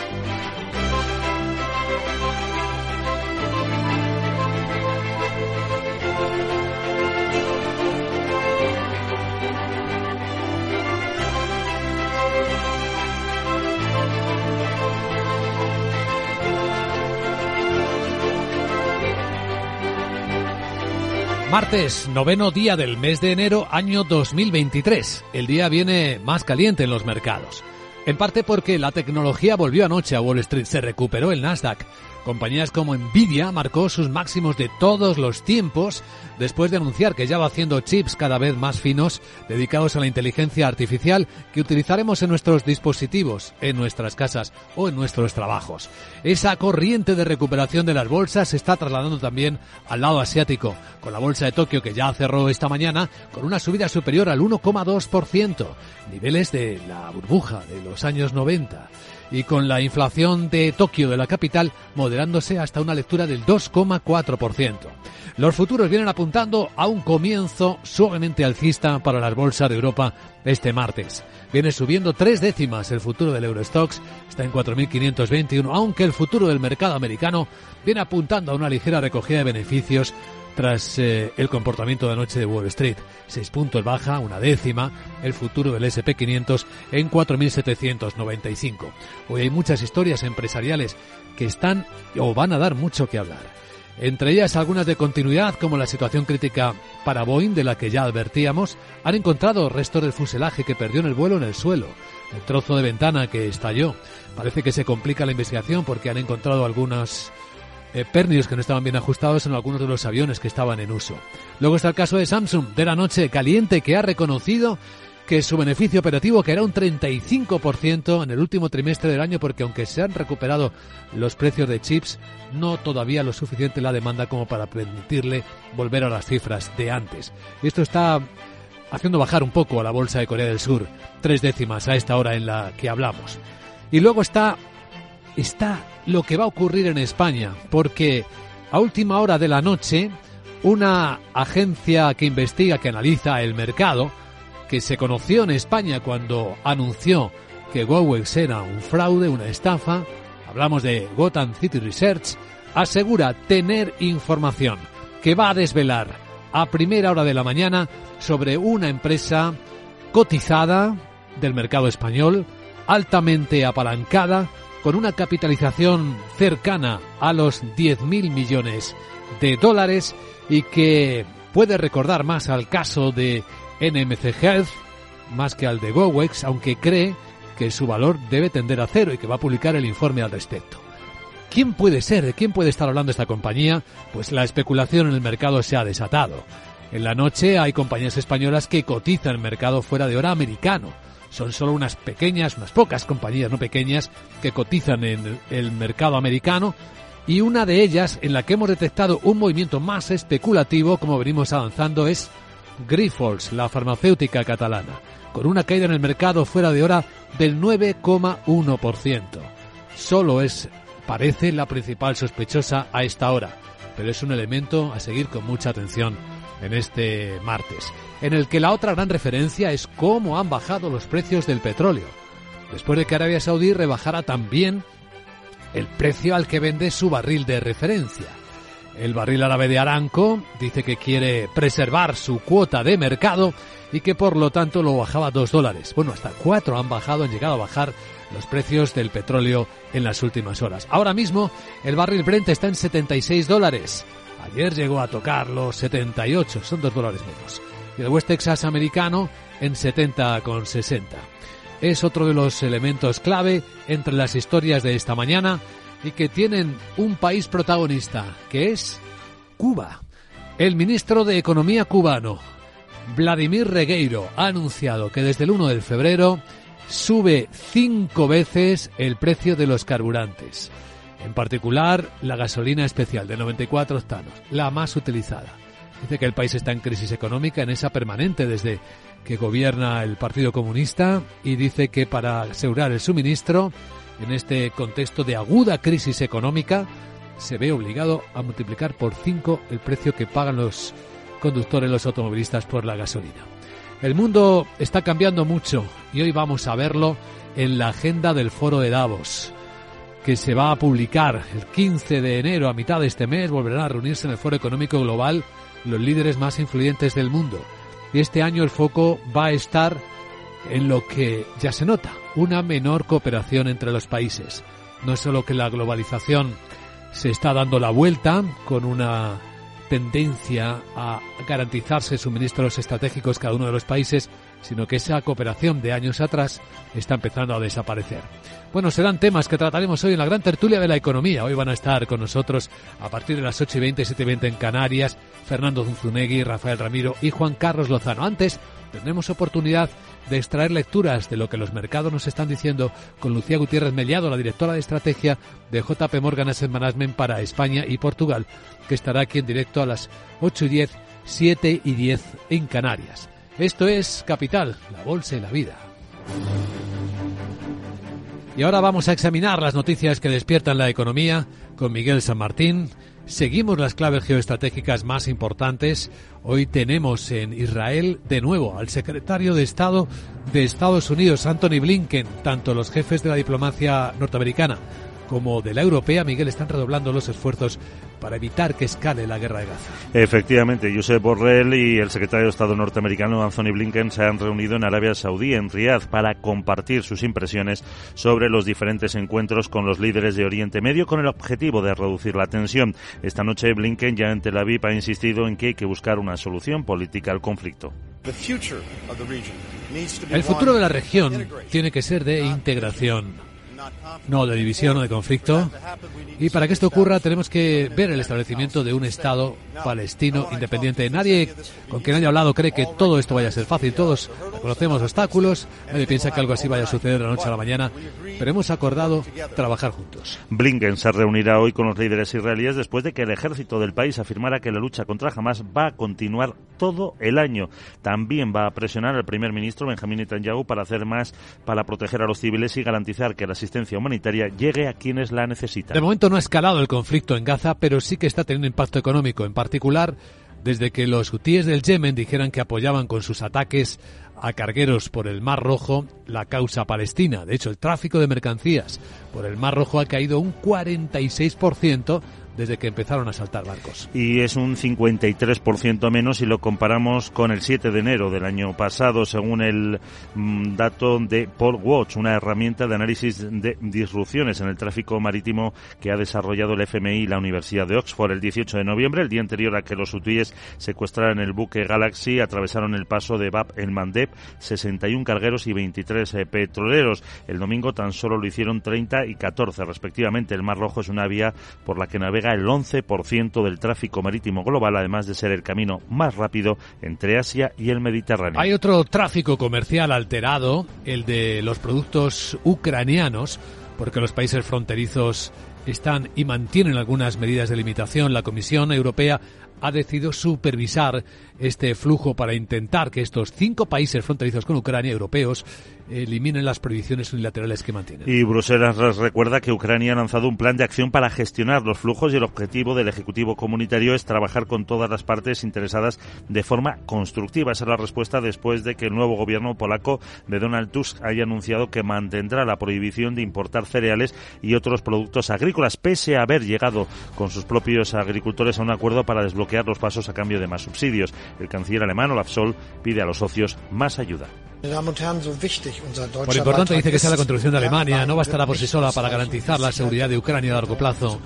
Martes, noveno día del mes de enero, año 2023. El día viene más caliente en los mercados. En parte porque la tecnología volvió anoche a Wall Street, se recuperó el Nasdaq. Compañías como Nvidia marcó sus máximos de todos los tiempos después de anunciar que ya va haciendo chips cada vez más finos dedicados a la inteligencia artificial que utilizaremos en nuestros dispositivos, en nuestras casas o en nuestros trabajos. Esa corriente de recuperación de las bolsas se está trasladando también al lado asiático, con la bolsa de Tokio que ya cerró esta mañana con una subida superior al 1,2%, niveles de la burbuja de los años 90 y con la inflación de Tokio, de la capital, moderándose hasta una lectura del 2,4%. Los futuros vienen apuntando a un comienzo suavemente alcista para las bolsas de Europa este martes. Viene subiendo tres décimas el futuro del Eurostox, está en 4.521, aunque el futuro del mercado americano viene apuntando a una ligera recogida de beneficios tras eh, el comportamiento de anoche de Wall Street. Seis puntos baja, una décima, el futuro del SP500 en 4.795. Hoy hay muchas historias empresariales que están o van a dar mucho que hablar. Entre ellas algunas de continuidad, como la situación crítica para Boeing, de la que ya advertíamos, han encontrado restos del fuselaje que perdió en el vuelo en el suelo, el trozo de ventana que estalló. Parece que se complica la investigación porque han encontrado algunas eh, pernios que no estaban bien ajustados en algunos de los aviones que estaban en uso. Luego está el caso de Samsung de la noche caliente que ha reconocido que su beneficio operativo caerá un 35% en el último trimestre del año porque aunque se han recuperado los precios de chips, no todavía lo suficiente la demanda como para permitirle volver a las cifras de antes. Esto está haciendo bajar un poco a la bolsa de Corea del Sur, tres décimas a esta hora en la que hablamos. Y luego está está lo que va a ocurrir en España, porque a última hora de la noche, una agencia que investiga, que analiza el mercado, que se conoció en España cuando anunció que Gowex era un fraude, una estafa, hablamos de Gotham City Research, asegura tener información que va a desvelar a primera hora de la mañana sobre una empresa cotizada del mercado español, altamente apalancada, con una capitalización cercana a los 10.000 millones de dólares y que puede recordar más al caso de NMC Health más que al de GoWex, aunque cree que su valor debe tender a cero y que va a publicar el informe al respecto. ¿Quién puede ser? ¿De quién puede estar hablando esta compañía? Pues la especulación en el mercado se ha desatado. En la noche hay compañías españolas que cotizan el mercado fuera de hora americano son solo unas pequeñas, unas pocas compañías no pequeñas que cotizan en el mercado americano y una de ellas en la que hemos detectado un movimiento más especulativo como venimos avanzando es Grifols, la farmacéutica catalana, con una caída en el mercado fuera de hora del 9,1%. Solo es, parece, la principal sospechosa a esta hora, pero es un elemento a seguir con mucha atención en este martes, en el que la otra gran referencia es cómo han bajado los precios del petróleo, después de que Arabia Saudí rebajara también el precio al que vende su barril de referencia. El barril árabe de Aranco dice que quiere preservar su cuota de mercado y que por lo tanto lo bajaba a dos dólares. Bueno, hasta cuatro han bajado, han llegado a bajar los precios del petróleo en las últimas horas. Ahora mismo el barril Brent está en 76 dólares. Ayer llegó a tocar los 78, son dos dólares menos. Y el West Texas americano en 70,60. Es otro de los elementos clave entre las historias de esta mañana y que tienen un país protagonista, que es Cuba. El ministro de Economía cubano, Vladimir Regueiro, ha anunciado que desde el 1 de febrero sube cinco veces el precio de los carburantes. En particular, la gasolina especial de 94 octanos, la más utilizada. Dice que el país está en crisis económica, en esa permanente desde que gobierna el Partido Comunista y dice que para asegurar el suministro en este contexto de aguda crisis económica, se ve obligado a multiplicar por cinco el precio que pagan los conductores, los automovilistas por la gasolina. El mundo está cambiando mucho y hoy vamos a verlo en la agenda del foro de Davos, que se va a publicar el 15 de enero a mitad de este mes. Volverán a reunirse en el Foro Económico Global los líderes más influyentes del mundo. Y este año el foco va a estar en lo que ya se nota, una menor cooperación entre los países. No es solo que la globalización se está dando la vuelta con una tendencia a garantizarse suministros estratégicos cada uno de los países, sino que esa cooperación de años atrás está empezando a desaparecer. Bueno, serán temas que trataremos hoy en la gran tertulia de la economía. Hoy van a estar con nosotros a partir de las 8 y 20, 7 y 20 en Canarias, Fernando Zunzunegui, Rafael Ramiro y Juan Carlos Lozano. Antes tendremos oportunidad de extraer lecturas de lo que los mercados nos están diciendo con Lucía Gutiérrez Mellado, la directora de estrategia de JP Morgan Asset Management para España y Portugal, que estará aquí en directo a las 8 y 10, 7 y 10 en Canarias. Esto es Capital, la Bolsa y la Vida. Y ahora vamos a examinar las noticias que despiertan la economía con Miguel San Martín. Seguimos las claves geoestratégicas más importantes. Hoy tenemos en Israel de nuevo al secretario de Estado de Estados Unidos, Anthony Blinken, tanto los jefes de la diplomacia norteamericana como de la europea, Miguel, están redoblando los esfuerzos para evitar que escale la guerra de Gaza. Efectivamente, Josep Borrell y el secretario de Estado norteamericano Anthony Blinken se han reunido en Arabia Saudí, en Riad, para compartir sus impresiones sobre los diferentes encuentros con los líderes de Oriente Medio con el objetivo de reducir la tensión. Esta noche Blinken ya en Tel Aviv ha insistido en que hay que buscar una solución política al conflicto. El futuro de la región tiene que ser de integración no de división o de conflicto. Y para que esto ocurra tenemos que ver el establecimiento de un Estado palestino independiente. Nadie con quien haya hablado cree que todo esto vaya a ser fácil. Todos conocemos obstáculos, nadie piensa que algo así vaya a suceder de la noche a la mañana, pero hemos acordado trabajar juntos. Blinken se reunirá hoy con los líderes israelíes después de que el ejército del país afirmara que la lucha contra Hamas va a continuar todo el año. También va a presionar al primer ministro Benjamin Netanyahu para hacer más para proteger a los civiles y garantizar que la asistencia humanitaria llegue a quienes la necesitan. De momento no ha escalado el conflicto en Gaza, pero sí que está teniendo impacto económico, en particular desde que los hutíes del Yemen dijeran que apoyaban con sus ataques a cargueros por el Mar Rojo la causa palestina. De hecho, el tráfico de mercancías por el Mar Rojo ha caído un 46% desde que empezaron a saltar barcos. Y es un 53% menos si lo comparamos con el 7 de enero del año pasado, según el mm, dato de Port Watch, una herramienta de análisis de disrupciones en el tráfico marítimo que ha desarrollado el FMI y la Universidad de Oxford el 18 de noviembre, el día anterior a que los hutíes secuestraran el buque Galaxy, atravesaron el paso de Bab el Mandeb, 61 cargueros y 23 eh, petroleros. El domingo tan solo lo hicieron 30 y 14 respectivamente. El Mar Rojo es una vía por la que navega el 11% del tráfico marítimo global, además de ser el camino más rápido entre Asia y el Mediterráneo. Hay otro tráfico comercial alterado, el de los productos ucranianos, porque los países fronterizos están y mantienen algunas medidas de limitación. La Comisión Europea ha decidido supervisar este flujo para intentar que estos cinco países fronterizos con Ucrania, europeos, eliminen las prohibiciones unilaterales que mantienen. Y Bruselas recuerda que Ucrania ha lanzado un plan de acción para gestionar los flujos y el objetivo del Ejecutivo Comunitario es trabajar con todas las partes interesadas de forma constructiva. Esa es la respuesta después de que el nuevo gobierno polaco de Donald Tusk haya anunciado que mantendrá la prohibición de importar cereales y otros productos agrícolas, pese a haber llegado con sus propios agricultores a un acuerdo para desbloquear los pasos a cambio de más subsidios. El canciller alemán Olaf Scholz pide a los socios más ayuda. Por importante dice que sea la contribución de Alemania, no bastará por sí sola para garantizar la seguridad de Ucrania a largo plazo.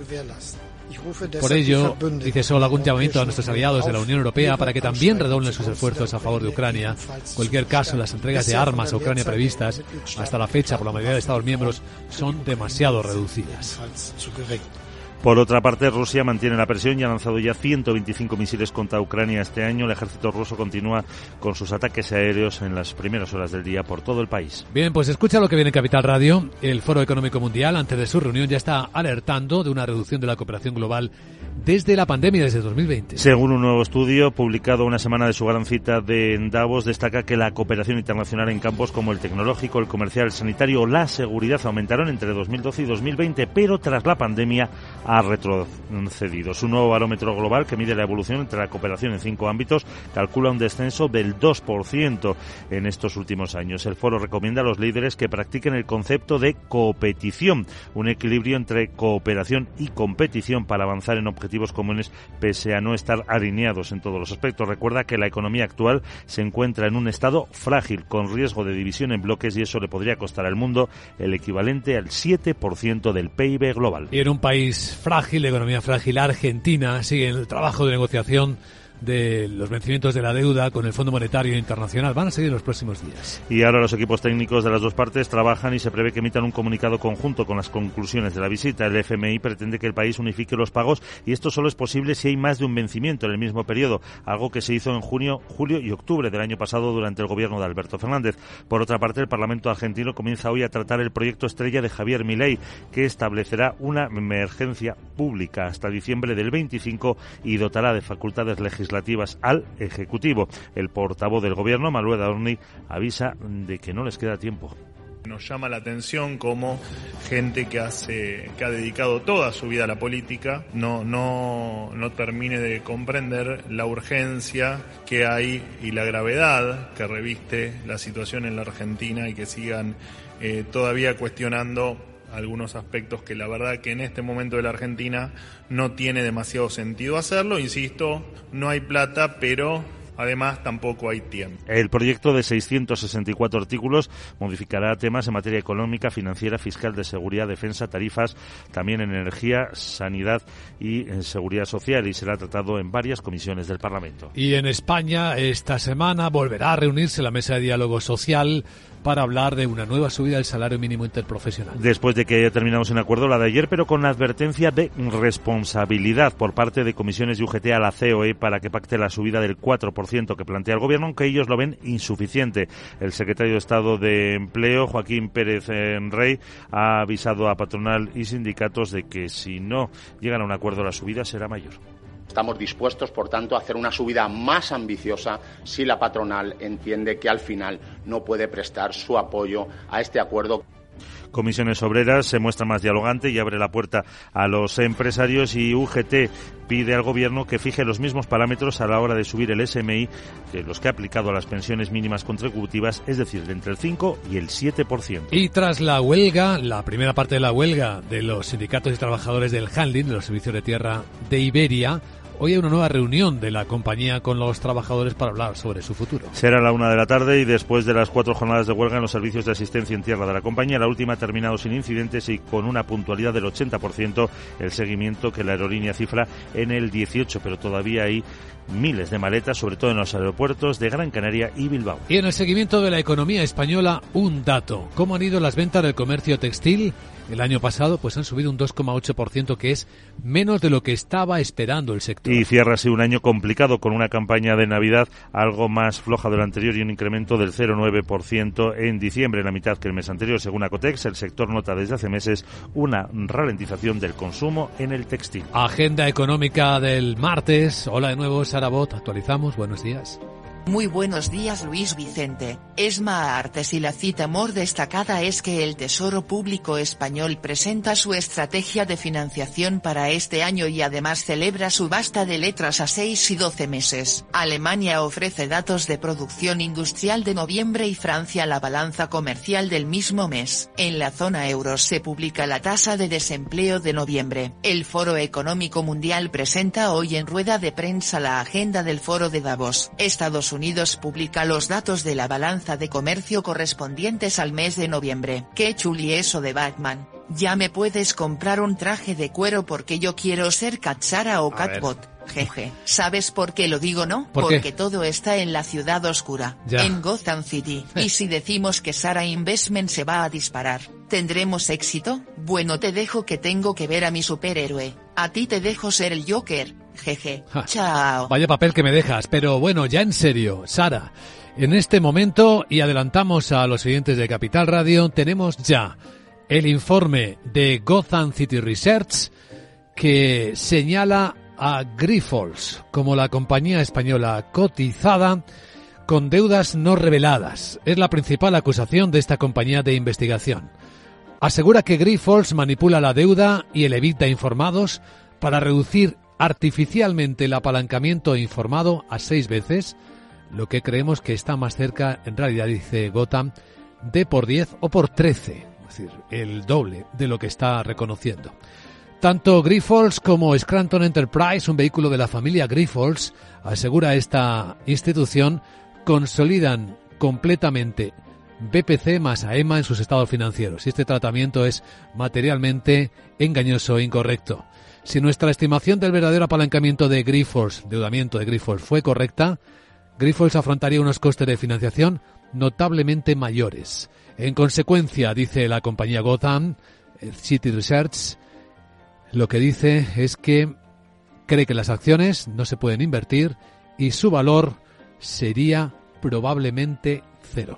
Por ello, dice solo algún llamamiento a nuestros aliados de la Unión Europea para que también redoblen sus esfuerzos a favor de Ucrania. En cualquier caso, las entregas de armas a Ucrania previstas hasta la fecha por la mayoría de Estados miembros son demasiado reducidas. Por otra parte, Rusia mantiene la presión y ha lanzado ya 125 misiles contra Ucrania este año. El ejército ruso continúa con sus ataques aéreos en las primeras horas del día por todo el país. Bien, pues escucha lo que viene en Capital Radio. El Foro Económico Mundial, antes de su reunión, ya está alertando de una reducción de la cooperación global desde la pandemia, desde 2020. Según un nuevo estudio publicado una semana de su gran cita de Davos, destaca que la cooperación internacional en campos como el tecnológico, el comercial, el sanitario o la seguridad aumentaron entre 2012 y 2020, pero tras la pandemia ha retrocedido. Su nuevo barómetro global, que mide la evolución entre la cooperación en cinco ámbitos, calcula un descenso del 2% en estos últimos años. El foro recomienda a los líderes que practiquen el concepto de competición, un equilibrio entre cooperación y competición para avanzar en objetivos comunes pese a no estar alineados en todos los aspectos. Recuerda que la economía actual se encuentra en un estado frágil, con riesgo de división en bloques y eso le podría costar al mundo el equivalente al 7% del PIB global. Y en un país frágil, economía frágil, Argentina sigue el trabajo de negociación de los vencimientos de la deuda con el Fondo Monetario Internacional. Van a seguir los próximos días. Y ahora los equipos técnicos de las dos partes trabajan y se prevé que emitan un comunicado conjunto con las conclusiones de la visita. El FMI pretende que el país unifique los pagos y esto solo es posible si hay más de un vencimiento en el mismo periodo, algo que se hizo en junio, julio y octubre del año pasado durante el gobierno de Alberto Fernández. Por otra parte, el Parlamento argentino comienza hoy a tratar el proyecto estrella de Javier Milei, que establecerá una emergencia pública hasta diciembre del 25 y dotará de facultades legislativas legislativas al Ejecutivo. El portavoz del Gobierno, Manuel Adorni, avisa de que no les queda tiempo. Nos llama la atención como gente que hace, que ha dedicado toda su vida a la política, no, no, no termine de comprender la urgencia que hay y la gravedad que reviste la situación en la Argentina y que sigan eh, todavía cuestionando algunos aspectos que la verdad que en este momento de la Argentina no tiene demasiado sentido hacerlo. Insisto, no hay plata, pero Además, tampoco hay tiempo. El proyecto de 664 artículos modificará temas en materia económica, financiera, fiscal, de seguridad, defensa, tarifas, también en energía, sanidad y en seguridad social y será tratado en varias comisiones del Parlamento. Y en España, esta semana volverá a reunirse la mesa de diálogo social para hablar de una nueva subida del salario mínimo interprofesional. Después de que haya terminado sin acuerdo la de ayer, pero con la advertencia de responsabilidad por parte de comisiones y UGT a la COE para que pacte la subida del 4% que plantea el gobierno, aunque ellos lo ven insuficiente. El secretario de Estado de Empleo, Joaquín Pérez Rey, ha avisado a patronal y sindicatos de que si no llegan a un acuerdo la subida será mayor. Estamos dispuestos, por tanto, a hacer una subida más ambiciosa si la patronal entiende que al final no puede prestar su apoyo a este acuerdo. Comisiones Obreras se muestra más dialogante y abre la puerta a los empresarios y UGT pide al Gobierno que fije los mismos parámetros a la hora de subir el SMI que los que ha aplicado a las pensiones mínimas contributivas, es decir, de entre el 5 y el 7%. Y tras la huelga, la primera parte de la huelga de los sindicatos y trabajadores del handling, de los servicios de tierra de Iberia, Hoy hay una nueva reunión de la compañía con los trabajadores para hablar sobre su futuro. Será la una de la tarde y después de las cuatro jornadas de huelga en los servicios de asistencia en tierra de la compañía, la última ha terminado sin incidentes y con una puntualidad del 80%, el seguimiento que la aerolínea cifra en el 18, pero todavía hay miles de maletas, sobre todo en los aeropuertos de Gran Canaria y Bilbao. Y en el seguimiento de la economía española, un dato. ¿Cómo han ido las ventas del comercio textil? El año pasado pues han subido un 2,8%, que es menos de lo que estaba esperando el sector. Y cierra así un año complicado con una campaña de Navidad algo más floja de lo anterior y un incremento del 0,9% en diciembre, en la mitad que el mes anterior. Según Acotex, el sector nota desde hace meses una ralentización del consumo en el textil. Agenda económica del martes. Hola de nuevo, Sara Bot. Actualizamos. Buenos días. Muy buenos días Luis Vicente, Esma Artes y la cita more destacada es que el Tesoro Público Español presenta su estrategia de financiación para este año y además celebra subasta de letras a 6 y 12 meses. Alemania ofrece datos de producción industrial de noviembre y Francia la balanza comercial del mismo mes. En la zona euro se publica la tasa de desempleo de noviembre. El Foro Económico Mundial presenta hoy en rueda de prensa la agenda del Foro de Davos. Estados Unidos publica los datos de la balanza de comercio correspondientes al mes de noviembre. Qué chuli eso de Batman. Ya me puedes comprar un traje de cuero porque yo quiero ser Katsara o Catbot. Jeje. ¿Sabes por qué lo digo, no? ¿Por qué? Porque todo está en la ciudad oscura, Ya. en Gotham City. y si decimos que Sara Investment se va a disparar, ¿tendremos éxito? Bueno, te dejo que tengo que ver a mi superhéroe. A ti te dejo ser el Joker. Jeje. Ja. Chao. Vaya papel que me dejas. Pero bueno, ya en serio, Sara. En este momento, y adelantamos a los siguientes de Capital Radio, tenemos ya el informe de Gotham City Research que señala a Grifols como la compañía española cotizada con deudas no reveladas. Es la principal acusación de esta compañía de investigación. Asegura que Grifols manipula la deuda y el EBITDA informados para reducir artificialmente el apalancamiento informado a seis veces, lo que creemos que está más cerca, en realidad dice Gotham, de por 10 o por 13, es decir, el doble de lo que está reconociendo. Tanto Grifols como Scranton Enterprise, un vehículo de la familia Grifols, asegura esta institución, consolidan completamente BPC más AEMA en sus estados financieros. Y este tratamiento es materialmente engañoso e incorrecto. Si nuestra estimación del verdadero apalancamiento de Grifols, deudamiento de Grifols, fue correcta, Grifols afrontaría unos costes de financiación notablemente mayores. En consecuencia, dice la compañía Gotham, eh, City Research, lo que dice es que cree que las acciones no se pueden invertir y su valor sería probablemente cero.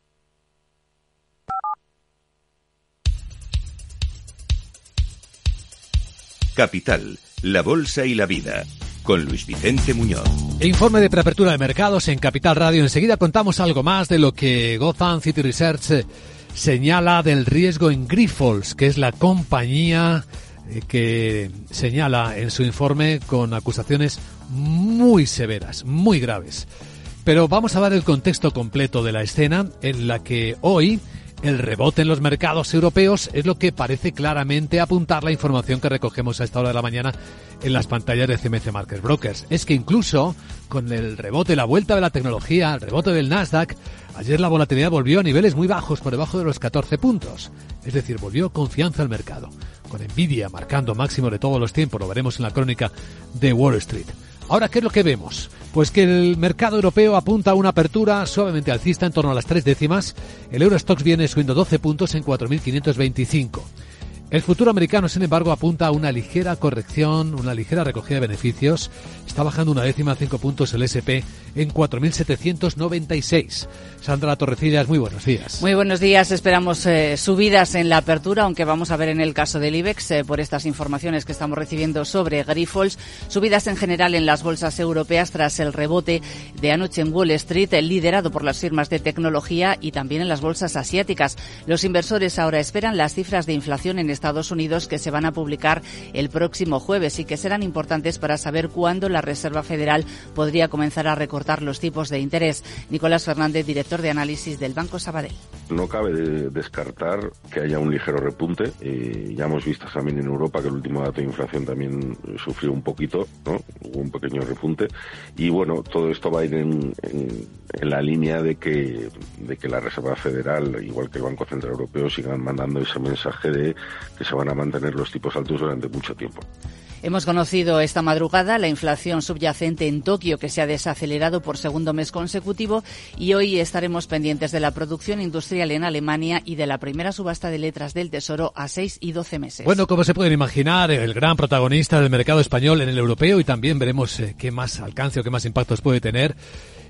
Capital, la Bolsa y la Vida, con Luis Vicente Muñoz. Informe de preapertura de mercados en Capital Radio. Enseguida contamos algo más de lo que Gotham City Research eh, señala del riesgo en Grifols, que es la compañía eh, que señala en su informe con acusaciones muy severas, muy graves. Pero vamos a dar el contexto completo de la escena en la que hoy el rebote en los mercados europeos es lo que parece claramente apuntar la información que recogemos a esta hora de la mañana en las pantallas de CMC Market Brokers. Es que incluso con el rebote, la vuelta de la tecnología, el rebote del Nasdaq, ayer la volatilidad volvió a niveles muy bajos, por debajo de los 14 puntos. Es decir, volvió confianza al mercado. Con Nvidia marcando máximo de todos los tiempos, lo veremos en la crónica de Wall Street. Ahora, ¿qué es lo que vemos? Pues que el mercado europeo apunta a una apertura suavemente alcista en torno a las tres décimas. El Eurostox viene subiendo 12 puntos en 4.525. El futuro americano, sin embargo, apunta a una ligera corrección, una ligera recogida de beneficios. Está bajando una décima, cinco puntos el SP en 4.796. Sandra Torrecillas, muy buenos días. Muy buenos días. Esperamos eh, subidas en la apertura, aunque vamos a ver en el caso del IBEX, eh, por estas informaciones que estamos recibiendo sobre Grifols, subidas en general en las bolsas europeas tras el rebote de anoche en Wall Street, eh, liderado por las firmas de tecnología y también en las bolsas asiáticas. Los inversores ahora esperan las cifras de inflación en Estados Unidos que se van a publicar el próximo jueves y que serán importantes para saber cuándo la Reserva Federal podría comenzar a recortar los tipos de interés. Nicolás Fernández, director de análisis del Banco Sabadell. No cabe descartar que haya un ligero repunte. Eh, ya hemos visto también en Europa que el último dato de inflación también sufrió un poquito, ¿no? hubo un pequeño repunte. Y bueno, todo esto va a ir en, en, la línea de que, de que la Reserva Federal, igual que el Banco Central Europeo, sigan mandando ese mensaje de que se van a mantener los tipos altos durante mucho tiempo. Hemos conocido esta madrugada la inflación subyacente en Tokio, que se ha desacelerado por segundo mes consecutivo, y hoy estaremos pendientes de la producción industrial en Alemania y de la primera subasta de letras del Tesoro a 6 y 12 meses. Bueno, como se pueden imaginar, el gran protagonista del mercado español en el europeo y también veremos eh, qué más alcance o qué más impactos puede tener.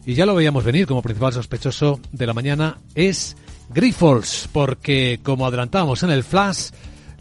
Y ya lo veíamos venir como principal sospechoso de la mañana es Grifols, porque como adelantamos en el flash,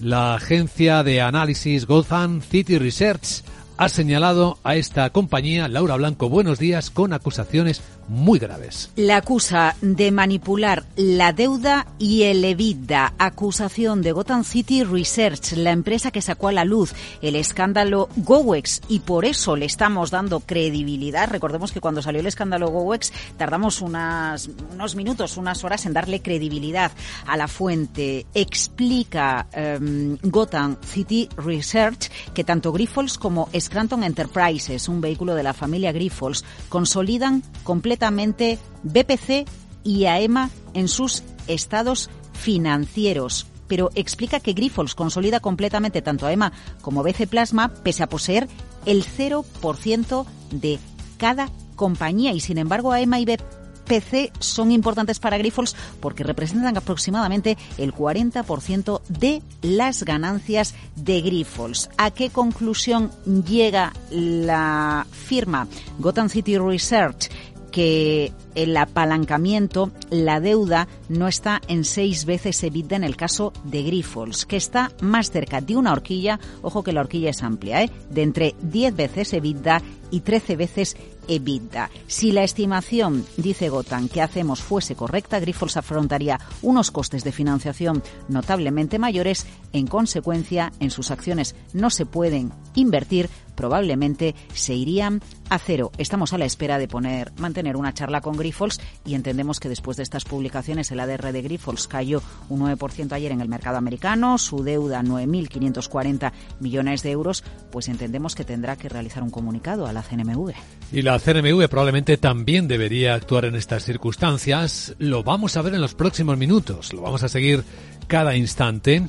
la agencia de análisis Gotham City Research ha señalado a esta compañía, Laura Blanco, buenos días, con acusaciones muy graves. La acusa de manipular la deuda y el EBITDA. Acusación de Gotham City Research, la empresa que sacó a la luz el escándalo GoWex y por eso le estamos dando credibilidad. Recordemos que cuando salió el escándalo GoWex tardamos unas, unos minutos, unas horas en darle credibilidad a la fuente. Explica um, Gotham City Research que tanto Grifols como Scranton Enterprises, un vehículo de la familia Grifols, consolidan completamente BPC y AEMA en sus estados financieros pero explica que Grifols consolida completamente tanto AEMA como BC Plasma pese a poseer el 0% de cada compañía y sin embargo AEMA y BPC son importantes para Grifols porque representan aproximadamente el 40% de las ganancias de Grifols. ¿A qué conclusión llega la firma Gotham City Research? Que el apalancamiento, la deuda no está en seis veces EBITDA en el caso de Grifols, que está más cerca de una horquilla, ojo que la horquilla es amplia, ¿eh? de entre 10 veces EBITDA y 13 veces EBITDA. Si la estimación, dice Gotan, que hacemos fuese correcta, Grifols afrontaría unos costes de financiación notablemente mayores. En consecuencia, en sus acciones no se pueden invertir, probablemente se irían a cero. Estamos a la espera de poner, mantener una charla con Grifols y entendemos que después de estas publicaciones el ADR de Grifols cayó un 9% ayer en el mercado americano, su deuda 9.540 millones de euros, pues entendemos que tendrá que realizar un comunicado a la CNMV. Y la CNMV probablemente también debería actuar en estas circunstancias. Lo vamos a ver en los próximos minutos, lo vamos a seguir cada instante.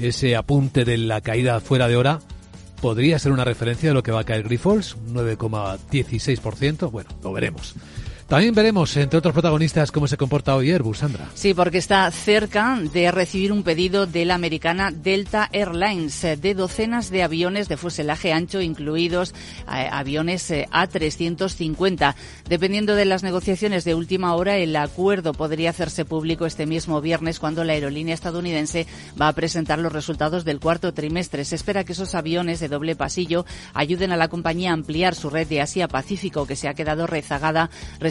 Ese apunte de la caída fuera de hora podría ser una referencia de lo que va a caer Grifols, 9,16%. Bueno, lo veremos. También veremos, entre otros protagonistas, cómo se comporta hoy Airbus, Sandra. Sí, porque está cerca de recibir un pedido de la americana Delta Airlines eh, de docenas de aviones de fuselaje ancho, incluidos eh, aviones eh, A350. Dependiendo de las negociaciones de última hora, el acuerdo podría hacerse público este mismo viernes cuando la aerolínea estadounidense va a presentar los resultados del cuarto trimestre. Se espera que esos aviones de doble pasillo ayuden a la compañía a ampliar su red de Asia-Pacífico, que se ha quedado rezagada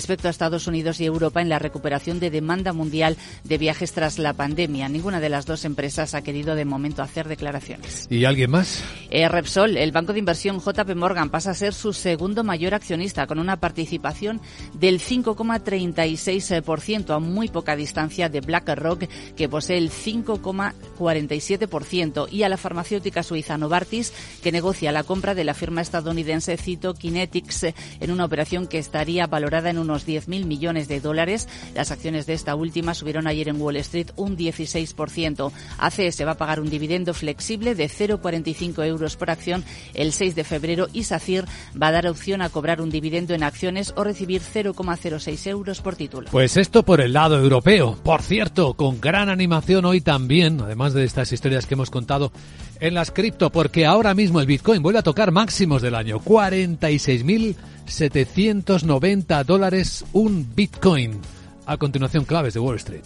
a Estados Unidos y Europa en la recuperación de demanda mundial de viajes tras la pandemia. Ninguna de las dos empresas ha querido de momento hacer declaraciones. ¿Y alguien más? Eh, Repsol, el banco de inversión JP Morgan, pasa a ser su segundo mayor accionista con una participación del 5,36% a muy poca distancia de BlackRock que posee el 5,47% y a la farmacéutica suiza Novartis que negocia la compra de la firma estadounidense Cytokinetics en una operación que estaría valorada en unos unos 10.000 millones de dólares. Las acciones de esta última subieron ayer en Wall Street un 16%. ACS va a pagar un dividendo flexible de 0,45 euros por acción el 6 de febrero y SACIR va a dar opción a cobrar un dividendo en acciones o recibir 0,06 euros por título. Pues esto por el lado europeo. Por cierto, con gran animación hoy también, además de estas historias que hemos contado en las cripto, porque ahora mismo el Bitcoin vuelve a tocar máximos del año. 46.790 dólares un Bitcoin. A continuación, claves de Wall Street.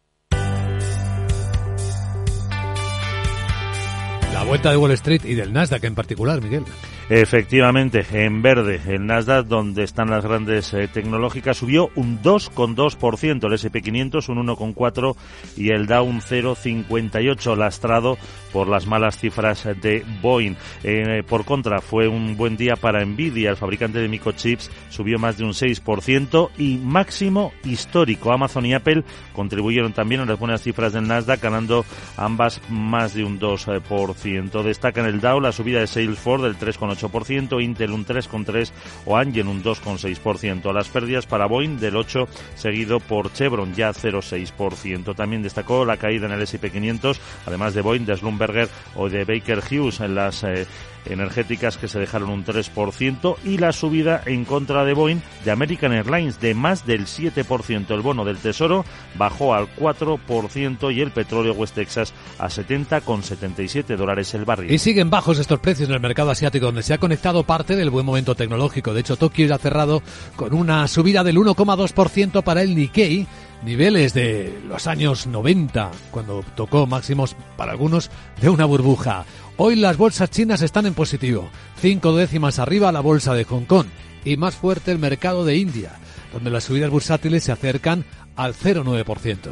La vuelta de Wall Street y del Nasdaq en particular, Miguel. Efectivamente, en verde, el Nasdaq, donde están las grandes eh, tecnológicas, subió un 2,2%, el SP500 un 1,4% y el Dow un 0,58%, lastrado por las malas cifras de Boeing. Eh, por contra, fue un buen día para Nvidia, el fabricante de microchips, subió más de un 6% y máximo histórico. Amazon y Apple contribuyeron también a las buenas cifras del Nasdaq, ganando ambas más de un 2%. Destaca en el Dow la subida de Salesforce del 3,8%, Intel un 3,3% o Angel un 2,6%. Las pérdidas para Boeing del 8% seguido por Chevron ya 0,6%. También destacó la caída en el S&P 500, además de Boeing, de Slumberger o de Baker Hughes en las eh, energéticas que se dejaron un 3% y la subida en contra de Boeing de American Airlines de más del 7%. El bono del Tesoro bajó al 4% y el petróleo West Texas a 70,77 dólares el barril. Y siguen bajos estos precios en el mercado asiático donde se ha conectado parte del buen momento tecnológico. De hecho, Tokio ha cerrado con una subida del 1,2% para el Nikkei niveles de los años 90, cuando tocó máximos para algunos de una burbuja. Hoy las bolsas chinas están en positivo, cinco décimas arriba la bolsa de Hong Kong y más fuerte el mercado de India, donde las subidas bursátiles se acercan al 0,9%.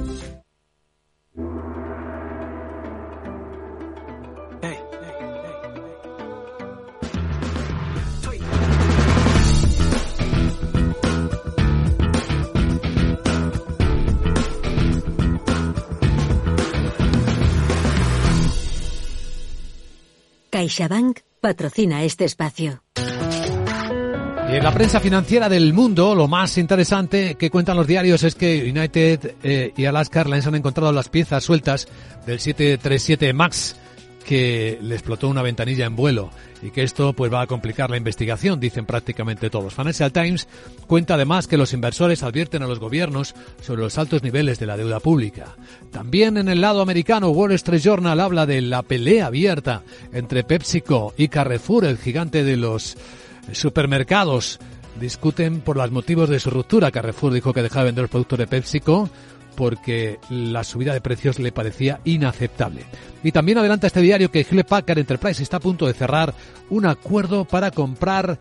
CaixaBank patrocina este espacio. Y en la prensa financiera del mundo, lo más interesante que cuentan los diarios es que United eh, y Alaska Airlines han encontrado las piezas sueltas del 737 MAX que le explotó una ventanilla en vuelo y que esto pues va a complicar la investigación, dicen prácticamente todos. Financial Times cuenta además que los inversores advierten a los gobiernos sobre los altos niveles de la deuda pública. También en el lado americano, Wall Street Journal habla de la pelea abierta entre PepsiCo y Carrefour, el gigante de los supermercados. Discuten por los motivos de su ruptura. Carrefour dijo que dejaba de vender los productos de PepsiCo porque la subida de precios le parecía inaceptable. Y también adelanta este diario que Hewlett Packard Enterprise está a punto de cerrar un acuerdo para comprar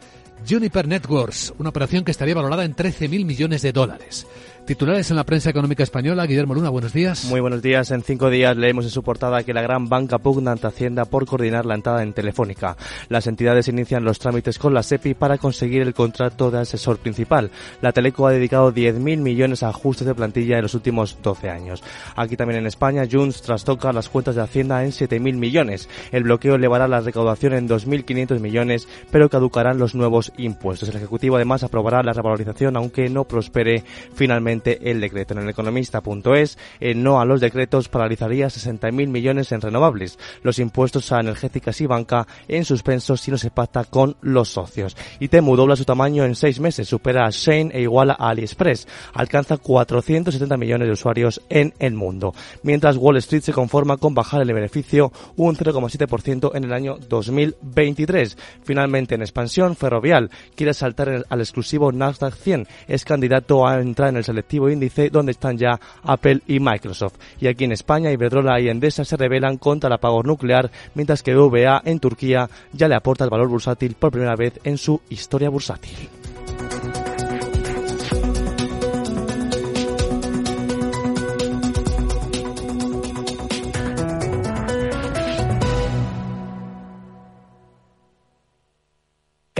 Juniper Networks, una operación que estaría valorada en 13.000 millones de dólares. Titulares en la prensa económica española. Guillermo Luna, buenos días. Muy buenos días. En cinco días leemos en su portada que la gran banca pugna ante Hacienda por coordinar la entrada en Telefónica. Las entidades inician los trámites con la SEPI para conseguir el contrato de asesor principal. La Teleco ha dedicado 10.000 millones a ajustes de plantilla en los últimos 12 años. Aquí también en España, Junts trastoca las cuentas de Hacienda en 7.000 millones. El bloqueo elevará la recaudación en 2.500 millones, pero caducarán los nuevos impuestos. El Ejecutivo además aprobará la revalorización, aunque no prospere finalmente finalmente el decreto. En el economista.es, el no a los decretos paralizaría 60.000 millones en renovables. Los impuestos a energéticas y banca en suspenso si no se pacta con los socios. Y Temu dobla su tamaño en seis meses, supera a Shane e iguala a AliExpress. Alcanza 470 millones de usuarios en el mundo. Mientras Wall Street se conforma con bajar el beneficio un 0,7% en el año 2023. Finalmente, en expansión, Ferrovial quiere saltar al exclusivo Nasdaq 100. Es candidato a entrar en el selectivo índice donde están ya Apple y Microsoft. Y aquí en España, Iberdrola y Endesa se rebelan contra el apagón nuclear, mientras que VA en Turquía ya le aporta el valor bursátil por primera vez en su historia bursátil.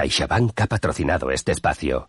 CaixaBank ha patrocinado este espacio.